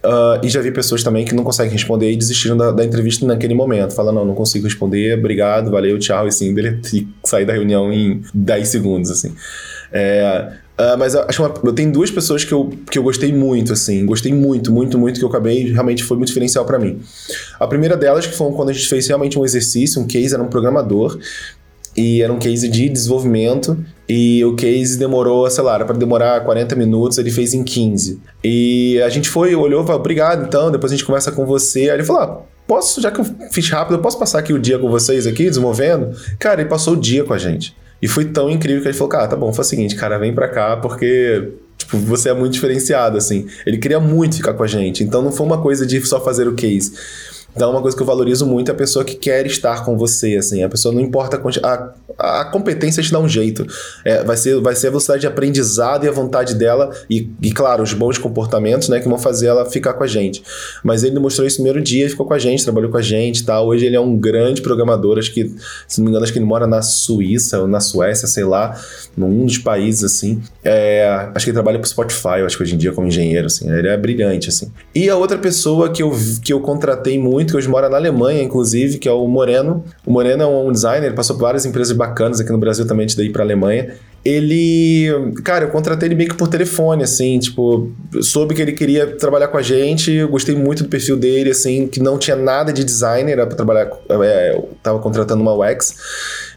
Uh, e já vi pessoas também que não conseguem responder e desistiram da, da entrevista naquele momento. Falam, não, não consigo responder, obrigado, valeu, tchau, e sim, e sair da reunião em 10 segundos, assim. É, Uh, mas acho uma, eu tenho duas pessoas que eu, que eu gostei muito, assim. Gostei muito, muito, muito, que eu acabei, realmente foi muito diferencial para mim. A primeira delas, que foi quando a gente fez realmente um exercício, um case, era um programador. E era um case de desenvolvimento. E o case demorou, sei lá, para demorar 40 minutos, ele fez em 15. E a gente foi, olhou, falou, obrigado, então, depois a gente conversa com você. Aí ele falou, ah, posso, já que eu fiz rápido, eu posso passar aqui o dia com vocês aqui, desenvolvendo? Cara, ele passou o dia com a gente. E foi tão incrível que ele falou, cara, tá bom, faz o seguinte, cara, vem pra cá porque, tipo, você é muito diferenciado, assim. Ele queria muito ficar com a gente, então não foi uma coisa de só fazer o case. Então, uma coisa que eu valorizo muito é a pessoa que quer estar com você, assim. A pessoa não importa a, a, a competência te dá um jeito. É, vai, ser, vai ser a velocidade de aprendizado e a vontade dela e, e, claro, os bons comportamentos, né, que vão fazer ela ficar com a gente. Mas ele mostrou isso no primeiro dia, ficou com a gente, trabalhou com a gente, tá? Hoje ele é um grande programador, acho que, se não me engano, acho que ele mora na Suíça ou na Suécia, sei lá, num dos países, assim. É, acho que ele trabalha pro Spotify, acho que hoje em dia como engenheiro, assim. Ele é brilhante, assim. E a outra pessoa que eu, que eu contratei muito, que hoje mora na Alemanha, inclusive, que é o Moreno. O Moreno é um designer, passou por várias empresas bacanas aqui no Brasil também, antes de ir pra Alemanha ele. Cara, eu contratei ele meio que por telefone, assim, tipo, soube que ele queria trabalhar com a gente, eu gostei muito do perfil dele, assim, que não tinha nada de designer, era pra trabalhar. É, eu tava contratando uma UX.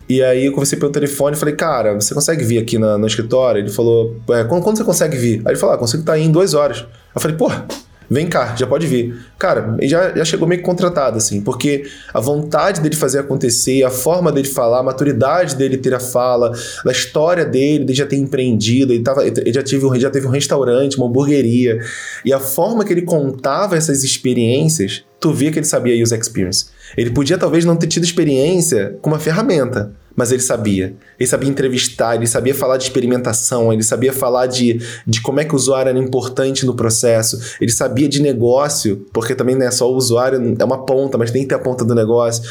E aí eu conversei pelo telefone e falei, cara, você consegue vir aqui no, no escritório? Ele falou, é, quando, quando, você consegue vir? Aí ele falou, ah, consigo estar aí em duas horas. Eu falei, porra vem cá, já pode vir. Cara, já, já chegou meio contratado, assim, porque a vontade dele fazer acontecer, a forma dele falar, a maturidade dele ter a fala, a história dele, de já ter empreendido, ele, tava, ele já, teve, já teve um restaurante, uma hamburgueria, e a forma que ele contava essas experiências, tu via que ele sabia user experience. Ele podia talvez não ter tido experiência com uma ferramenta, mas ele sabia. Ele sabia entrevistar, ele sabia falar de experimentação, ele sabia falar de, de como é que o usuário era importante no processo, ele sabia de negócio, porque também não é só o usuário, é uma ponta, mas tem que ter a ponta do negócio.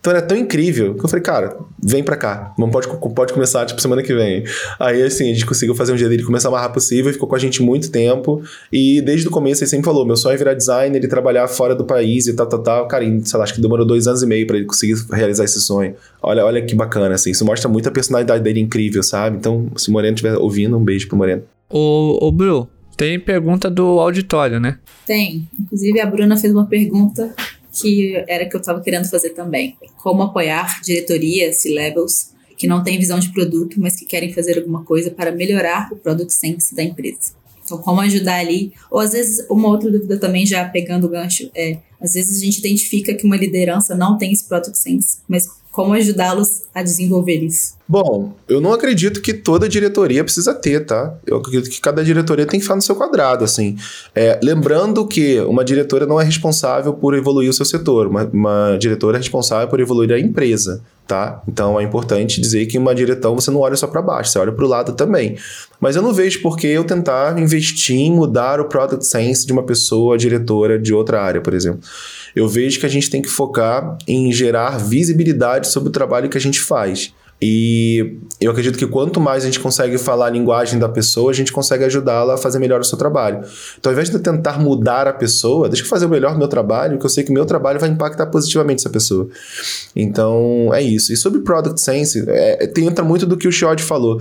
Então era tão incrível que eu falei, cara, vem pra cá. Não pode, pode começar, tipo, semana que vem. Aí, assim, a gente conseguiu fazer um dia dele começar o mais rápido possível, ficou com a gente muito tempo. E desde o começo ele sempre falou: meu sonho é virar designer e trabalhar fora do país e tal, tal, tal. Cara, sei lá, acho que demorou dois anos e meio para ele conseguir realizar esse sonho. Olha, olha que bacana, assim. Isso mostra muito a personalidade dele incrível, sabe? Então, se o Moreno estiver ouvindo, um beijo pro Moreno. Ô, ô Bru, tem pergunta do auditório, né? Tem. Inclusive, a Bruna fez uma pergunta que era que eu estava querendo fazer também. Como apoiar diretorias, C-levels, que não têm visão de produto, mas que querem fazer alguma coisa para melhorar o product sense da empresa. Então, como ajudar ali. Ou às vezes, uma outra dúvida também, já pegando o gancho, é: às vezes a gente identifica que uma liderança não tem esse product sense, mas como ajudá-los a desenvolver isso? Bom, eu não acredito que toda diretoria precisa ter, tá? Eu acredito que cada diretoria tem que ficar no seu quadrado, assim. É, lembrando que uma diretora não é responsável por evoluir o seu setor, uma, uma diretora é responsável por evoluir a empresa, tá? Então é importante dizer que uma direção você não olha só para baixo, você olha para o lado também. Mas eu não vejo por que eu tentar investir em mudar o product sense de uma pessoa diretora de outra área, por exemplo. Eu vejo que a gente tem que focar em gerar visibilidade sobre o trabalho que a gente faz. E eu acredito que quanto mais a gente consegue falar a linguagem da pessoa, a gente consegue ajudá-la a fazer melhor o seu trabalho. Então, ao invés de tentar mudar a pessoa, deixa eu fazer o melhor do meu trabalho, que eu sei que o meu trabalho vai impactar positivamente essa pessoa. Então, é isso. E sobre Product Sense, é, tem, entra muito do que o Shiod falou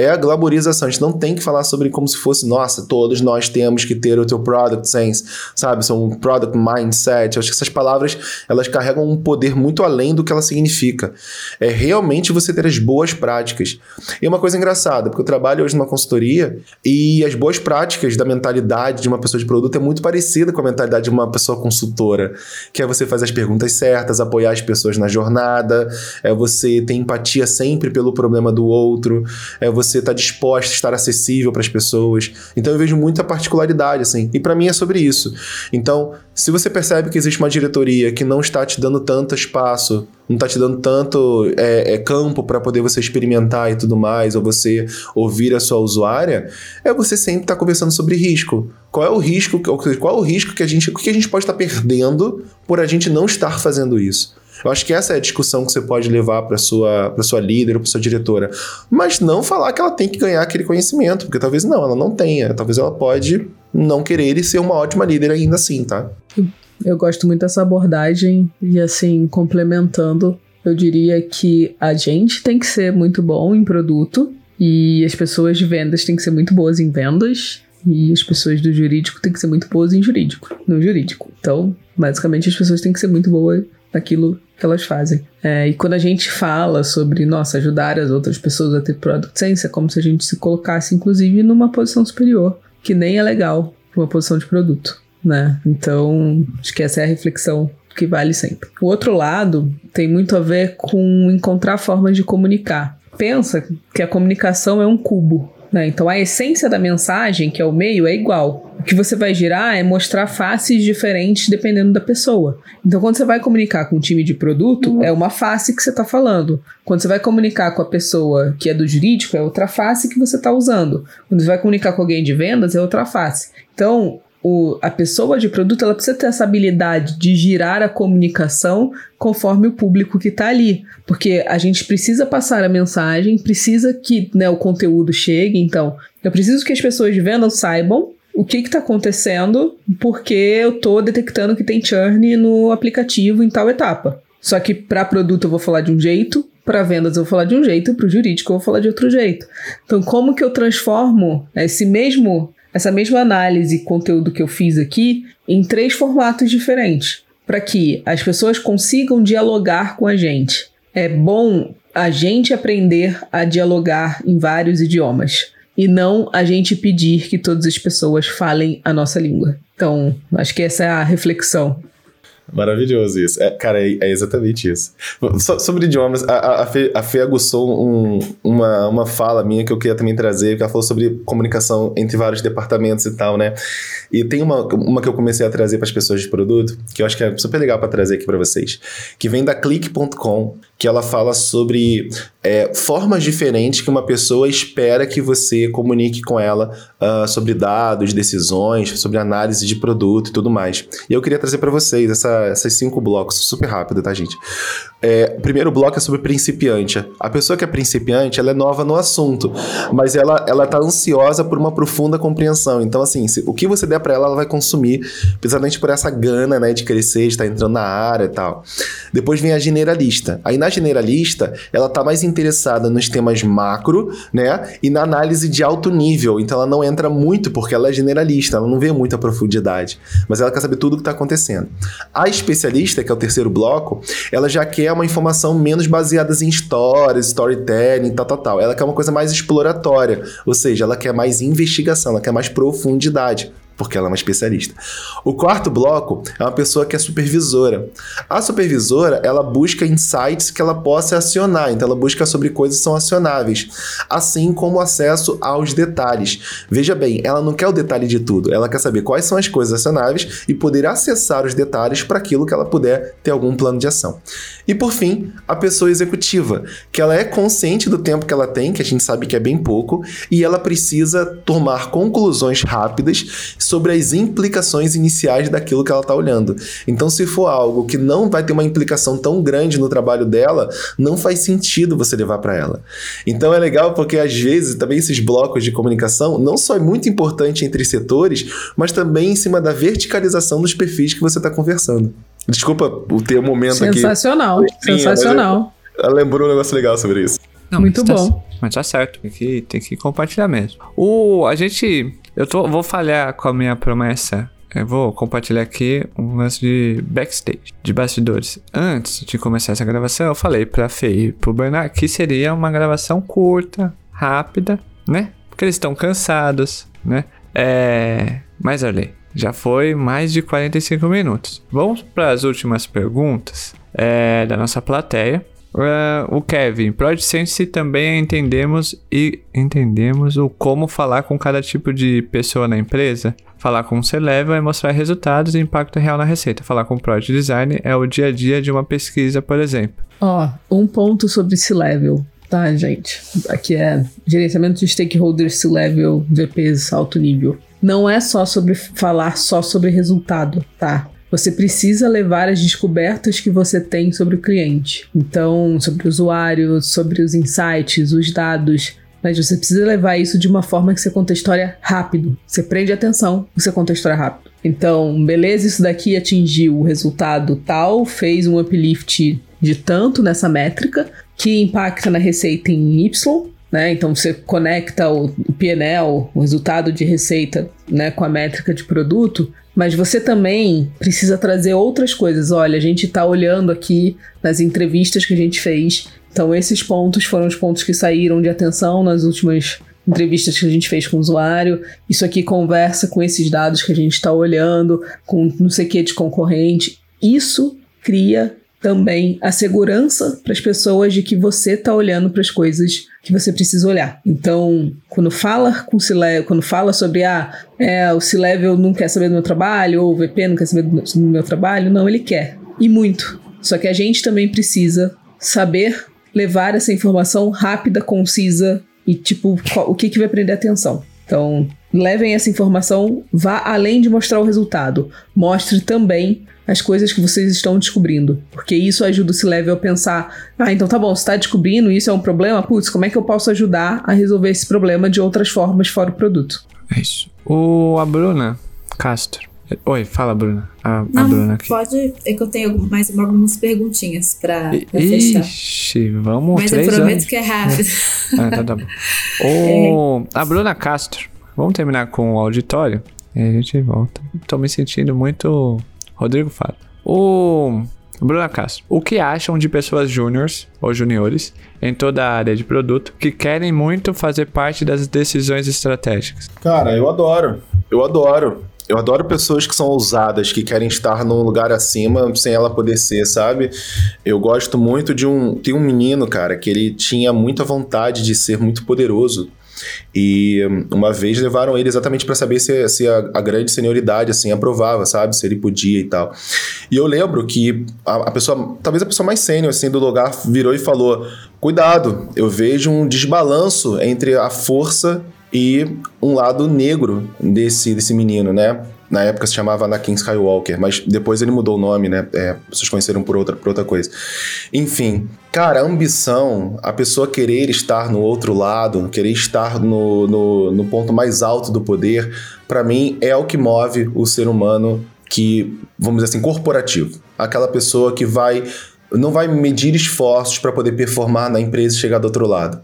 é a glamorização. A gente não tem que falar sobre como se fosse, nossa, todos nós temos que ter o teu product sense, sabe? São um product mindset. Eu acho que essas palavras, elas carregam um poder muito além do que ela significa. É realmente você ter as boas práticas. E uma coisa engraçada, porque eu trabalho hoje numa consultoria e as boas práticas da mentalidade de uma pessoa de produto é muito parecida com a mentalidade de uma pessoa consultora, que é você fazer as perguntas certas, apoiar as pessoas na jornada, é você ter empatia sempre pelo problema do outro, é você você está disposta a estar acessível para as pessoas. Então eu vejo muita particularidade, assim. E para mim é sobre isso. Então, se você percebe que existe uma diretoria que não está te dando tanto espaço, não está te dando tanto é, é campo para poder você experimentar e tudo mais, ou você ouvir a sua usuária, é você sempre estar tá conversando sobre risco. Qual é o risco? Qual é o risco que a gente, o que a gente pode estar tá perdendo por a gente não estar fazendo isso? Eu acho que essa é a discussão que você pode levar para sua para sua líder para sua diretora, mas não falar que ela tem que ganhar aquele conhecimento, porque talvez não, ela não tenha, talvez ela pode não querer e ser uma ótima líder ainda assim, tá? Eu gosto muito dessa abordagem e assim complementando, eu diria que a gente tem que ser muito bom em produto e as pessoas de vendas têm que ser muito boas em vendas e as pessoas do jurídico têm que ser muito boas em jurídico, no jurídico. Então, basicamente as pessoas têm que ser muito boas naquilo que elas fazem. É, e quando a gente fala sobre, nossa, ajudar as outras pessoas a ter product sense, é como se a gente se colocasse, inclusive, numa posição superior, que nem é legal uma posição de produto, né? Então, acho que essa é a reflexão que vale sempre. O outro lado tem muito a ver com encontrar formas de comunicar. Pensa que a comunicação é um cubo, Né? Então a essência da mensagem, que é o meio, é igual. O que você vai girar é mostrar faces diferentes dependendo da pessoa. Então, quando você vai comunicar com um time de produto, uhum. é uma face que você está falando. Quando você vai comunicar com a pessoa que é do jurídico, é outra face que você está usando. Quando você vai comunicar com alguém de vendas, é outra face. Então, o, a pessoa de produto ela precisa ter essa habilidade de girar a comunicação conforme o público que está ali. Porque a gente precisa passar a mensagem, precisa que né, o conteúdo chegue. Então, eu preciso que as pessoas de venda saibam o que está acontecendo, porque eu estou detectando que tem churn no aplicativo em tal etapa. Só que para produto eu vou falar de um jeito, para vendas eu vou falar de um jeito, para o jurídico eu vou falar de outro jeito. Então, como que eu transformo esse mesmo essa mesma análise e conteúdo que eu fiz aqui em três formatos diferentes, para que as pessoas consigam dialogar com a gente. É bom a gente aprender a dialogar em vários idiomas e não a gente pedir que todas as pessoas falem a nossa língua. Então, acho que essa é a reflexão Maravilhoso isso. É, cara, é, é, exatamente isso. So, sobre idiomas, a, a, Fê, a Fê aguçou um, uma, uma fala minha que eu queria também trazer, que ela falou sobre comunicação entre vários departamentos e tal, né? E tem uma, uma que eu comecei a trazer para as pessoas de produto, que eu acho que é super legal para trazer aqui para vocês, que vem da click.com, que ela fala sobre é, formas diferentes que uma pessoa espera que você comunique com ela uh, sobre dados, decisões, sobre análise de produto e tudo mais. E eu queria trazer para vocês essa, essas cinco blocos, super rápido, tá, gente? É, o primeiro bloco é sobre principiante. A pessoa que é principiante, ela é nova no assunto, mas ela, ela tá ansiosa por uma profunda compreensão. Então, assim, se, o que você der para ela, ela vai consumir, principalmente por essa gana, né, de crescer, de estar tá entrando na área e tal. Depois vem a generalista. Aí na generalista, ela tá mais interessada nos temas macro, né? E na análise de alto nível. Então ela não entra muito porque ela é generalista, ela não vê muita profundidade, mas ela quer saber tudo o que está acontecendo. A especialista, que é o terceiro bloco, ela já quer uma informação menos baseada em histórias, storytelling, tal, tal, tal. Ela quer uma coisa mais exploratória, ou seja, ela quer mais investigação, ela quer mais profundidade porque ela é uma especialista. O quarto bloco é uma pessoa que é supervisora. A supervisora, ela busca insights que ela possa acionar, então ela busca sobre coisas que são acionáveis, assim como acesso aos detalhes. Veja bem, ela não quer o detalhe de tudo, ela quer saber quais são as coisas acionáveis e poder acessar os detalhes para aquilo que ela puder ter algum plano de ação. E por fim, a pessoa executiva, que ela é consciente do tempo que ela tem, que a gente sabe que é bem pouco, e ela precisa tomar conclusões rápidas sobre as implicações iniciais daquilo que ela está olhando. Então, se for algo que não vai ter uma implicação tão grande no trabalho dela, não faz sentido você levar para ela. Então, é legal porque às vezes também esses blocos de comunicação não só é muito importante entre setores, mas também em cima da verticalização dos perfis que você está conversando. Desculpa o ter um momento sensacional, aqui. Sensacional, sensacional. Ela lembrou um negócio legal sobre isso. Não, Muito tá bom. Tá, mas tá certo, tem que, tem que compartilhar mesmo. O, a gente eu tô, vou falhar com a minha promessa. Eu vou compartilhar aqui um lance de backstage, de bastidores. Antes de começar essa gravação, eu falei pra Fê e pro Bernard que seria uma gravação curta, rápida, né? Porque eles estão cansados, né? É. Mas olha, já foi mais de 45 minutos. Vamos para as últimas perguntas é, da nossa plateia. Uh, o Kevin, ProAdSense também entendemos e entendemos o como falar com cada tipo de pessoa na empresa. Falar com o C-Level é mostrar resultados e impacto real na receita. Falar com o Product Design é o dia a dia de uma pesquisa, por exemplo. Ó, oh, um ponto sobre C-Level, tá, gente? Aqui é gerenciamento de stakeholders C-Level, VPs alto nível. Não é só sobre falar só sobre resultado, tá? Você precisa levar as descobertas que você tem sobre o cliente. Então, sobre o usuário, sobre os insights, os dados. Mas você precisa levar isso de uma forma que você conta a história rápido. Você prende atenção, você conta a história rápido. Então, beleza, isso daqui atingiu o resultado tal, fez um uplift de tanto nessa métrica, que impacta na receita em Y, né? Então você conecta o, PNL, o resultado de receita, né, com a métrica de produto, mas você também precisa trazer outras coisas. Olha, a gente está olhando aqui nas entrevistas que a gente fez. Então, esses pontos foram os pontos que saíram de atenção nas últimas entrevistas que a gente fez com o usuário. Isso aqui conversa com esses dados que a gente está olhando, com não sei o que de concorrente. Isso cria também a segurança para as pessoas de que você está olhando para as coisas que você precisa olhar. Então, quando fala com C-Level, quando fala sobre ah, é, o C-Level não quer saber do meu trabalho, ou o VP não quer saber do meu trabalho, não, ele quer. E muito. Só que a gente também precisa saber levar essa informação rápida, concisa e tipo, o que, que vai prender atenção. Então, levem essa informação, vá além de mostrar o resultado. Mostre também as coisas que vocês estão descobrindo. Porque isso ajuda o C-Level a pensar: ah, então tá bom, você está descobrindo, isso é um problema? Putz, como é que eu posso ajudar a resolver esse problema de outras formas fora o produto? É isso. O, a Bruna Castro. Oi, fala, Bruna. A, Não, a Bruna aqui. pode. É que eu tenho mais algumas perguntinhas pra, pra fechar. Ixi, vamos Mas três eu prometo anos. que é rápido. Ah, tá, tá bom. O, a Bruna Castro. Vamos terminar com o auditório? E a gente volta. Tô me sentindo muito. Rodrigo fala. O. Bruna Castro. O que acham de pessoas júniores ou juniores em toda a área de produto que querem muito fazer parte das decisões estratégicas? Cara, eu adoro. Eu adoro. Eu adoro pessoas que são ousadas, que querem estar num lugar acima sem ela poder ser, sabe? Eu gosto muito de um. Tem um menino, cara, que ele tinha muita vontade de ser muito poderoso. E hum, uma vez levaram ele exatamente para saber se, se a, a grande senioridade assim aprovava, sabe? Se ele podia e tal. E eu lembro que a, a pessoa, talvez a pessoa mais sênior assim do lugar virou e falou: "Cuidado, eu vejo um desbalanço entre a força e um lado negro desse desse menino, né? Na época se chamava Anakin Skywalker, mas depois ele mudou o nome, né? É, vocês conheceram por outra, por outra coisa. Enfim, cara, a ambição, a pessoa querer estar no outro lado, querer estar no, no, no ponto mais alto do poder, para mim é o que move o ser humano que, vamos dizer assim, corporativo. Aquela pessoa que vai não vai medir esforços para poder performar na empresa e chegar do outro lado.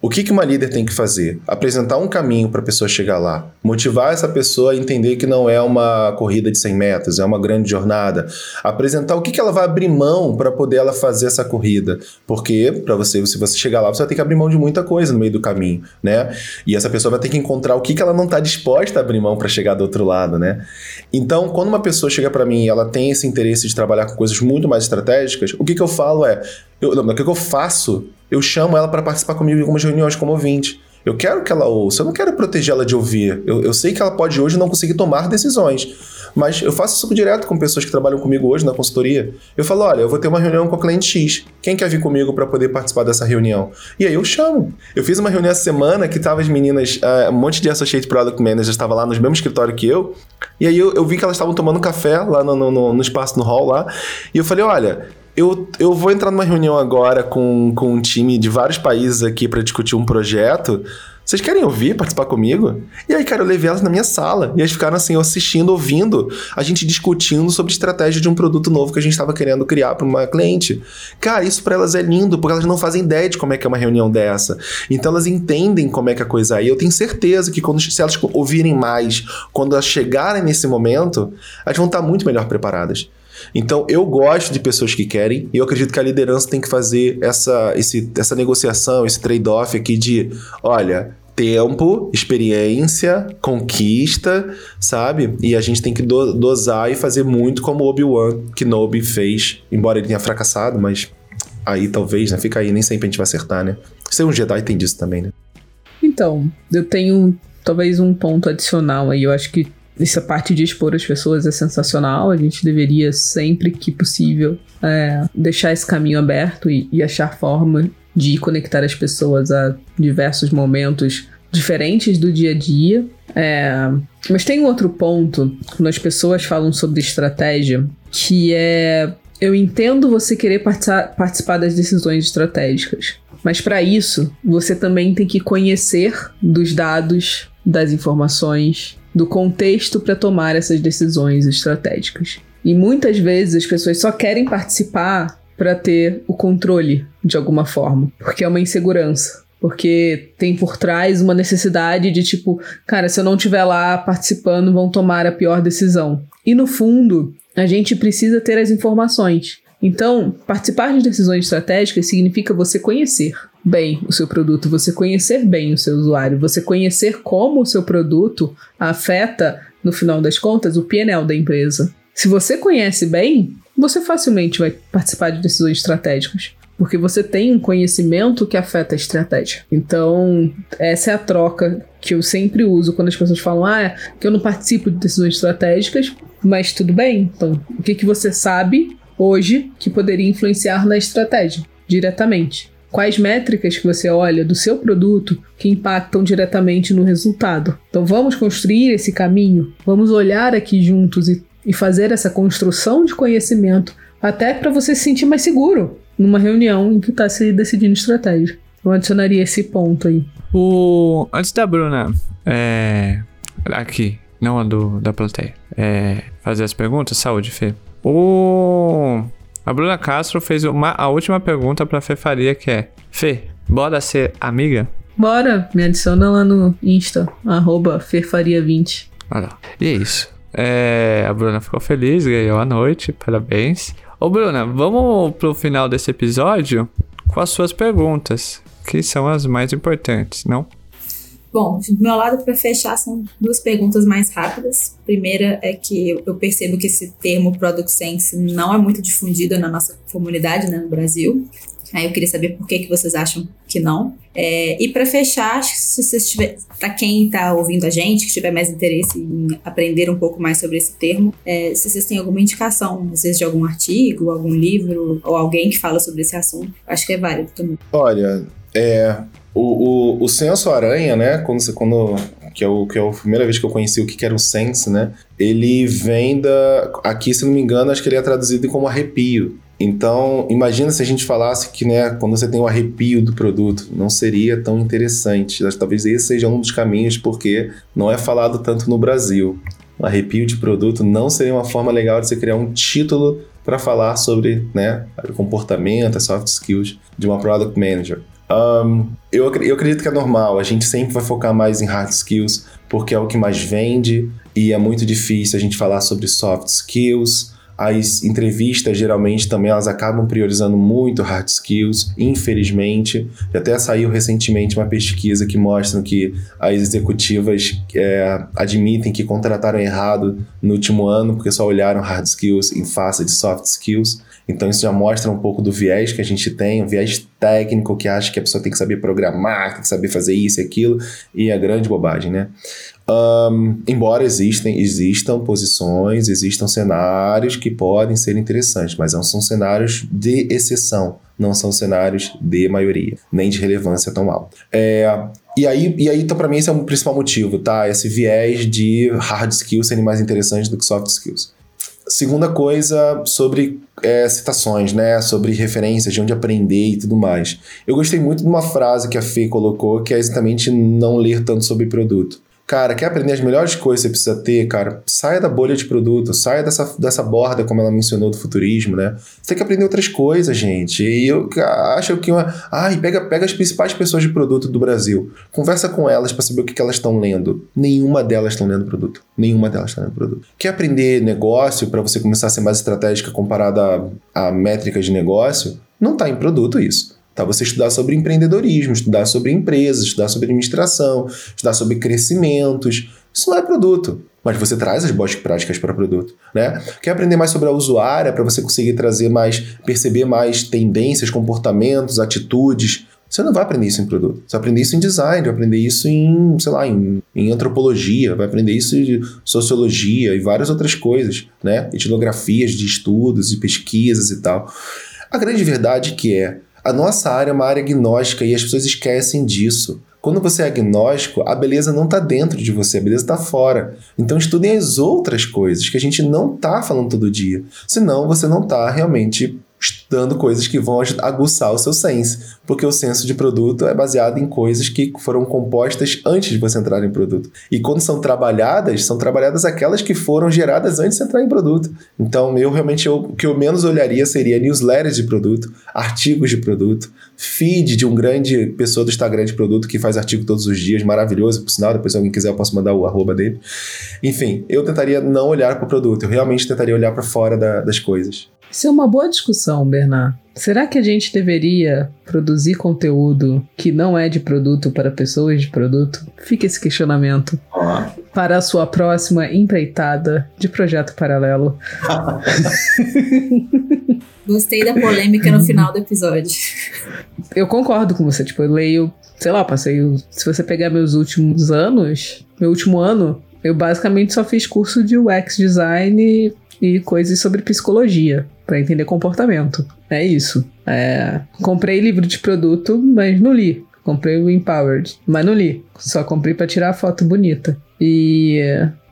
O que, que uma líder tem que fazer? Apresentar um caminho para a pessoa chegar lá. Motivar essa pessoa a entender que não é uma corrida de 100 metros, é uma grande jornada. Apresentar o que, que ela vai abrir mão para poder ela fazer essa corrida. Porque, para você, se você chegar lá, você vai ter que abrir mão de muita coisa no meio do caminho, né? E essa pessoa vai ter que encontrar o que, que ela não está disposta a abrir mão para chegar do outro lado, né? Então, quando uma pessoa chega para mim e ela tem esse interesse de trabalhar com coisas muito mais estratégicas, o que, que eu falo é: eu, não, o que, que eu faço? Eu chamo ela para participar comigo em algumas reuniões como ouvinte. Eu quero que ela ouça, eu não quero protegê-la de ouvir. Eu, eu sei que ela pode hoje não conseguir tomar decisões, mas eu faço isso direto com pessoas que trabalham comigo hoje na consultoria. Eu falo: olha, eu vou ter uma reunião com a cliente X. Quem quer vir comigo para poder participar dessa reunião? E aí eu chamo. Eu fiz uma reunião essa semana que tava as meninas, uh, um monte de Associate Product Managers estava lá no mesmo escritório que eu. E aí eu, eu vi que elas estavam tomando café lá no, no, no espaço no hall lá. E eu falei: olha, eu, eu vou entrar numa reunião agora com, com um time de vários países aqui para discutir um projeto. Vocês querem ouvir, participar comigo? E aí, cara, eu levei elas na minha sala. E elas ficaram assim, assistindo, ouvindo, a gente discutindo sobre estratégia de um produto novo que a gente estava querendo criar para uma cliente. Cara, isso para elas é lindo, porque elas não fazem ideia de como é que é uma reunião dessa. Então elas entendem como é que a coisa é. E eu tenho certeza que quando, se elas ouvirem mais, quando elas chegarem nesse momento, elas vão estar muito melhor preparadas. Então, eu gosto de pessoas que querem e eu acredito que a liderança tem que fazer essa, esse, essa negociação, esse trade-off aqui de, olha, tempo, experiência, conquista, sabe? E a gente tem que do dosar e fazer muito como Obi-Wan Kenobi fez, embora ele tenha fracassado, mas aí talvez, né? Fica aí, nem sempre a gente vai acertar, né? Ser um Jedi tem disso também, né? Então, eu tenho talvez um ponto adicional aí. Eu acho que essa parte de expor as pessoas é sensacional. A gente deveria, sempre que possível, é, deixar esse caminho aberto e, e achar forma de conectar as pessoas a diversos momentos diferentes do dia a dia. É, mas tem um outro ponto, quando as pessoas falam sobre estratégia, que é. Eu entendo você querer participar das decisões estratégicas, mas para isso você também tem que conhecer dos dados, das informações, do contexto para tomar essas decisões estratégicas. E muitas vezes as pessoas só querem participar para ter o controle de alguma forma, porque é uma insegurança. Porque tem por trás uma necessidade de tipo, cara, se eu não estiver lá participando, vão tomar a pior decisão. E no fundo, a gente precisa ter as informações. Então, participar de decisões estratégicas significa você conhecer bem o seu produto, você conhecer bem o seu usuário, você conhecer como o seu produto afeta, no final das contas, o PNL da empresa. Se você conhece bem, você facilmente vai participar de decisões estratégicas. Porque você tem um conhecimento que afeta a estratégia. Então, essa é a troca que eu sempre uso quando as pessoas falam, ah, que eu não participo de decisões estratégicas, mas tudo bem. Então, o que, que você sabe hoje que poderia influenciar na estratégia diretamente? Quais métricas que você olha do seu produto que impactam diretamente no resultado? Então vamos construir esse caminho, vamos olhar aqui juntos e, e fazer essa construção de conhecimento até para você se sentir mais seguro numa reunião em que está se decidindo estratégia. Eu adicionaria esse ponto aí. O... Antes da Bruna, é... aqui, não a do, da plateia, é... fazer as perguntas, saúde, Fê. O... A Bruna Castro fez uma, a última pergunta pra Fê Faria, que é: Fê, bora ser amiga? Bora, me adiciona lá no Insta, arroba Ferfaria20. Olha lá. E é isso. É, a Bruna ficou feliz, ganhou a noite, parabéns. Ô Bruna, vamos pro final desse episódio com as suas perguntas, que são as mais importantes, não? Bom, do meu lado, para fechar, são duas perguntas mais rápidas. Primeira é que eu percebo que esse termo Product Sense não é muito difundido na nossa comunidade, né, no Brasil. Aí eu queria saber por que, que vocês acham que não. É, e para fechar, se vocês tiver, para quem está ouvindo a gente, que tiver mais interesse em aprender um pouco mais sobre esse termo, é, se vocês têm alguma indicação, às vezes de algum artigo, algum livro ou alguém que fala sobre esse assunto, acho que é válido também. Olha, é, o, o, o senso aranha, né? Quando você. Quando, que, é o, que é a primeira vez que eu conheci o que era o sense, né? Ele vem da. Aqui, se não me engano, acho que ele é traduzido como arrepio. Então, imagina se a gente falasse que, né, quando você tem o arrepio do produto, não seria tão interessante. Talvez esse seja um dos caminhos, porque não é falado tanto no Brasil. O arrepio de produto não seria uma forma legal de você criar um título para falar sobre, né, comportamento, soft skills de uma product manager. Um, eu, eu acredito que é normal, a gente sempre vai focar mais em hard skills, porque é o que mais vende e é muito difícil a gente falar sobre soft skills. As entrevistas, geralmente, também elas acabam priorizando muito hard skills, infelizmente. Até saiu recentemente uma pesquisa que mostra que as executivas é, admitem que contrataram errado no último ano, porque só olharam hard skills em face de soft skills. Então isso já mostra um pouco do viés que a gente tem, um viés técnico que acha que a pessoa tem que saber programar, tem que saber fazer isso e aquilo, e é grande bobagem, né? Um, embora existem, existam posições, existam cenários que podem ser interessantes, mas não são cenários de exceção, não são cenários de maioria, nem de relevância tão alta. É, e aí, e aí então, para mim, esse é o principal motivo, tá? Esse viés de hard skills serem mais interessantes do que soft skills. Segunda coisa sobre é, citações, né? Sobre referências, de onde aprender e tudo mais. Eu gostei muito de uma frase que a Fê colocou, que é exatamente não ler tanto sobre produto. Cara, quer aprender as melhores coisas que você precisa ter, cara? Saia da bolha de produto, saia dessa, dessa borda, como ela mencionou, do futurismo, né? Você tem que aprender outras coisas, gente. E eu acho que uma. Ai, pega, pega as principais pessoas de produto do Brasil. Conversa com elas para saber o que, que elas estão lendo. Nenhuma delas estão lendo produto. Nenhuma delas está lendo produto. Quer aprender negócio para você começar a ser mais estratégica comparada a, a métricas de negócio? Não está em produto isso. Tá? Você estudar sobre empreendedorismo, estudar sobre empresas, estudar sobre administração, estudar sobre crescimentos. Isso não é produto, mas você traz as boas práticas para produto, né? Quer aprender mais sobre a usuária para você conseguir trazer mais, perceber mais tendências, comportamentos, atitudes. Você não vai aprender isso em produto. Você vai aprender isso em design, vai aprender isso em, sei lá, em, em antropologia, vai aprender isso em sociologia e várias outras coisas, né? Etnografias de estudos e pesquisas e tal. A grande verdade que é a nossa área é uma área agnóstica e as pessoas esquecem disso. Quando você é agnóstico, a beleza não está dentro de você, a beleza está fora. Então estudem as outras coisas que a gente não está falando todo dia. Senão você não está realmente estudando coisas que vão aguçar o seu sense, porque o senso de produto é baseado em coisas que foram compostas antes de você entrar em produto. E quando são trabalhadas, são trabalhadas aquelas que foram geradas antes de entrar em produto. Então, eu realmente eu, o que eu menos olharia seria newsletters de produto, artigos de produto, feed de um grande pessoa do Instagram de produto que faz artigo todos os dias, maravilhoso, por sinal, depois se alguém quiser eu posso mandar o arroba dele. Enfim, eu tentaria não olhar para o produto, eu realmente tentaria olhar para fora da, das coisas. Isso é uma boa discussão, Bernard. Será que a gente deveria produzir conteúdo que não é de produto para pessoas de produto? Fica esse questionamento. para a sua próxima empreitada de projeto paralelo. Gostei da polêmica no final do episódio. Eu concordo com você, tipo, eu leio, sei lá, passei. Se você pegar meus últimos anos, meu último ano, eu basicamente só fiz curso de UX design e coisas sobre psicologia para entender comportamento. É isso. É, comprei livro de produto, mas não li. Comprei o Empowered, mas não li. Só comprei para tirar a foto bonita. E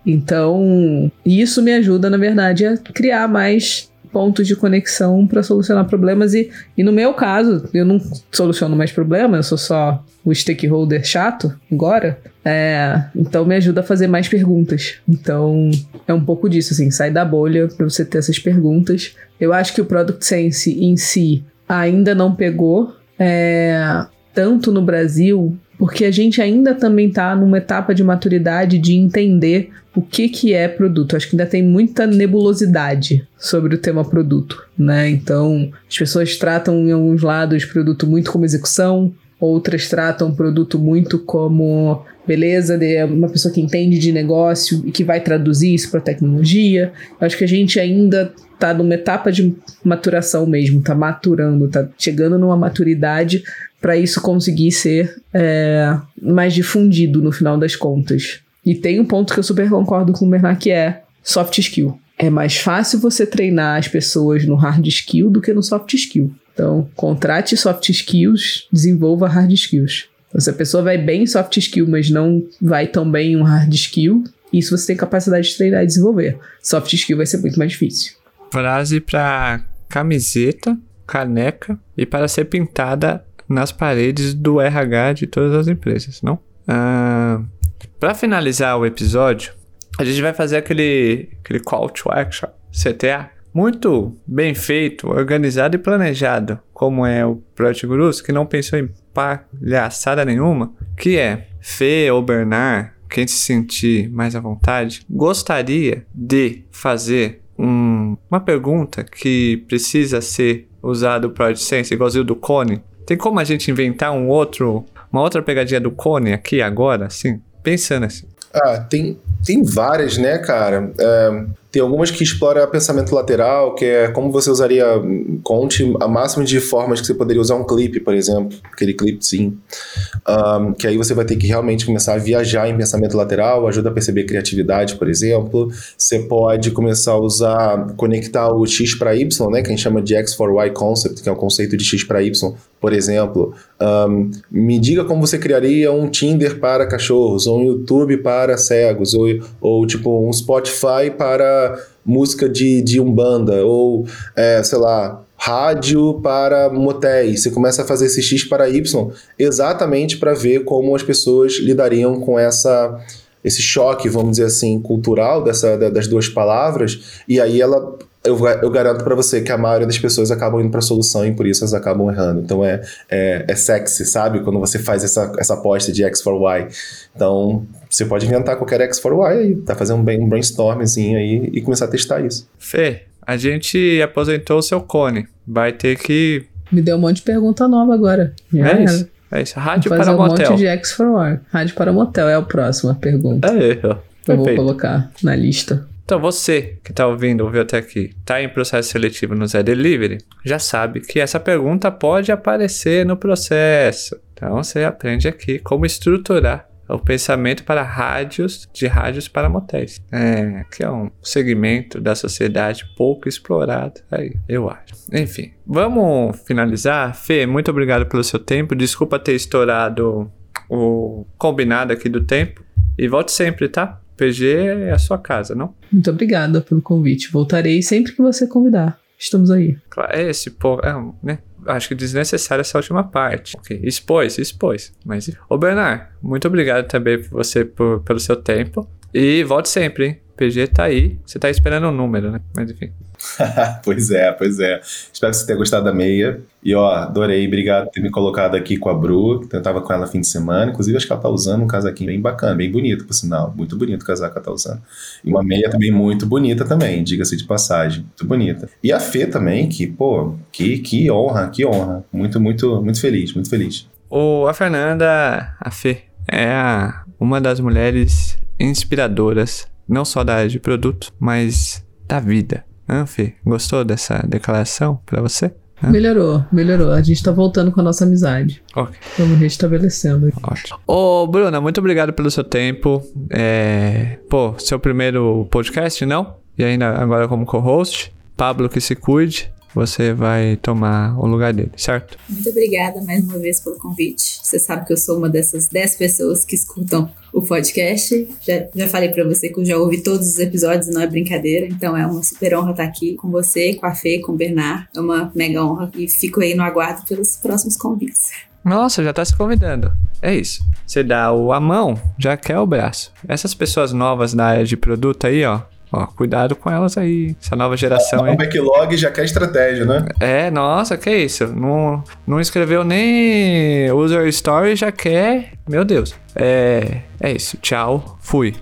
então, isso me ajuda, na verdade, a criar mais pontos de conexão para solucionar problemas. E, e no meu caso, eu não soluciono mais problemas, eu sou só o stakeholder chato agora. É, então me ajuda a fazer mais perguntas. Então é um pouco disso, assim, sai da bolha para você ter essas perguntas. Eu acho que o Product Sense em si ainda não pegou. É, tanto no Brasil, porque a gente ainda também está numa etapa de maturidade de entender o que, que é produto. Acho que ainda tem muita nebulosidade sobre o tema produto, né? Então, as pessoas tratam em alguns lados produto muito como execução, outras tratam produto muito como beleza, de uma pessoa que entende de negócio e que vai traduzir isso para tecnologia. Acho que a gente ainda está numa etapa de maturação mesmo, está maturando, está chegando numa maturidade para isso conseguir ser é, mais difundido no final das contas. E tem um ponto que eu super concordo com o Bernard, que é soft skill. É mais fácil você treinar as pessoas no hard skill do que no soft skill. Então, contrate soft skills, desenvolva hard skills. Então, se a pessoa vai bem em soft skill, mas não vai tão bem em um hard skill, isso você tem capacidade de treinar e desenvolver. Soft skill vai ser muito mais difícil. Frase para camiseta, caneca e para ser pintada nas paredes do RH de todas as empresas, não? Ah, para finalizar o episódio, a gente vai fazer aquele, aquele call to action, CTA, muito bem feito, organizado e planejado, como é o Project Gurus, que não pensou em palhaçada nenhuma, que é Fê ou Bernard, quem se sentir mais à vontade, gostaria de fazer um, uma pergunta que precisa ser usado o Project Sense, igualzinho do Cone, tem como a gente inventar um outro, uma outra pegadinha do Cone aqui agora, assim? Pensando assim. Ah, tem, tem várias, né, cara? É, tem algumas que exploram pensamento lateral, que é como você usaria, conte a máxima de formas que você poderia usar um clipe, por exemplo, aquele clipezinho. Um, que aí você vai ter que realmente começar a viajar em pensamento lateral, ajuda a perceber criatividade, por exemplo. Você pode começar a usar, conectar o X para Y, né, que a gente chama de X for Y concept, que é o conceito de X para Y, por exemplo. Um, me diga como você criaria um Tinder para cachorros, ou um YouTube para cegos, ou, ou tipo um Spotify para música de, de Umbanda, ou, é, sei lá, rádio para motéis. Você começa a fazer esse X para Y exatamente para ver como as pessoas lidariam com essa esse choque, vamos dizer assim, cultural dessa, das duas palavras, e aí ela eu, eu garanto para você que a maioria das pessoas acabam indo para a solução e por isso elas acabam errando. Então é, é, é sexy, sabe? Quando você faz essa, essa aposta de X for Y. Então você pode inventar qualquer X for Y aí, tá fazendo um, um brainstormzinho aí e começar a testar isso. Fê, a gente aposentou o seu cone. Vai ter que. Me deu um monte de pergunta nova agora. é isso. É isso. Rádio vou para fazer motel. um monte de X for Y. Rádio para motel é a próxima pergunta. É. Eu vou colocar na lista. Então, você que está ouvindo, ouviu até aqui, está em processo seletivo no Zé Delivery, já sabe que essa pergunta pode aparecer no processo. Então, você aprende aqui como estruturar o pensamento para rádios, de rádios para motéis. É, que é um segmento da sociedade pouco explorado aí, eu acho. Enfim, vamos finalizar. Fê, muito obrigado pelo seu tempo. Desculpa ter estourado o combinado aqui do tempo. E volte sempre, tá? PG é a sua casa, não? Muito obrigada pelo convite. Voltarei sempre que você convidar. Estamos aí. Claro, é esse povo, é, né? Acho que desnecessária essa última parte. Ok, expôs, expôs. Mas, ô Bernard, muito obrigado também por você por, pelo seu tempo. E volte sempre, hein? PG tá aí. Você tá esperando um número, né? Mas enfim. pois é, pois é. Espero que você tenha gostado da meia. E ó, adorei, obrigado por ter me colocado aqui com a Bru, eu tava com ela fim de semana. Inclusive, acho que ela tá usando um casaquinho bem bacana, bem bonito, por sinal. Muito bonito o casaco que ela tá usando. E uma meia também muito bonita também, diga-se de passagem. Muito bonita. E a Fê também, que, pô, que, que honra, que honra. Muito, muito, muito feliz, muito feliz. O, a Fernanda, a Fê, é a uma das mulheres inspiradoras, não só da área de produto, mas da vida. Anfi, gostou dessa declaração para você? Hã? Melhorou, melhorou. A gente tá voltando com a nossa amizade. Ok. Vamos restabelecendo. Ótimo. Ô, Bruna, muito obrigado pelo seu tempo. É... Pô, seu primeiro podcast, não? E ainda agora como co-host. Pablo que se cuide. Você vai tomar o lugar dele, certo? Muito obrigada mais uma vez pelo convite. Você sabe que eu sou uma dessas 10 pessoas que escutam o podcast. Já, já falei para você que eu já ouvi todos os episódios, não é brincadeira. Então é uma super honra estar aqui com você, com a Fê, com o Bernard. É uma mega honra e fico aí no aguardo pelos próximos convites. Nossa, já tá se convidando. É isso. Você dá o a mão, já quer o braço. Essas pessoas novas na área de produto aí, ó. Ó, cuidado com elas aí. Essa nova geração O aí. backlog já quer estratégia, né? É, nossa, que isso. Não, não escreveu nem user story, já quer. Meu Deus. É, é isso. Tchau. Fui.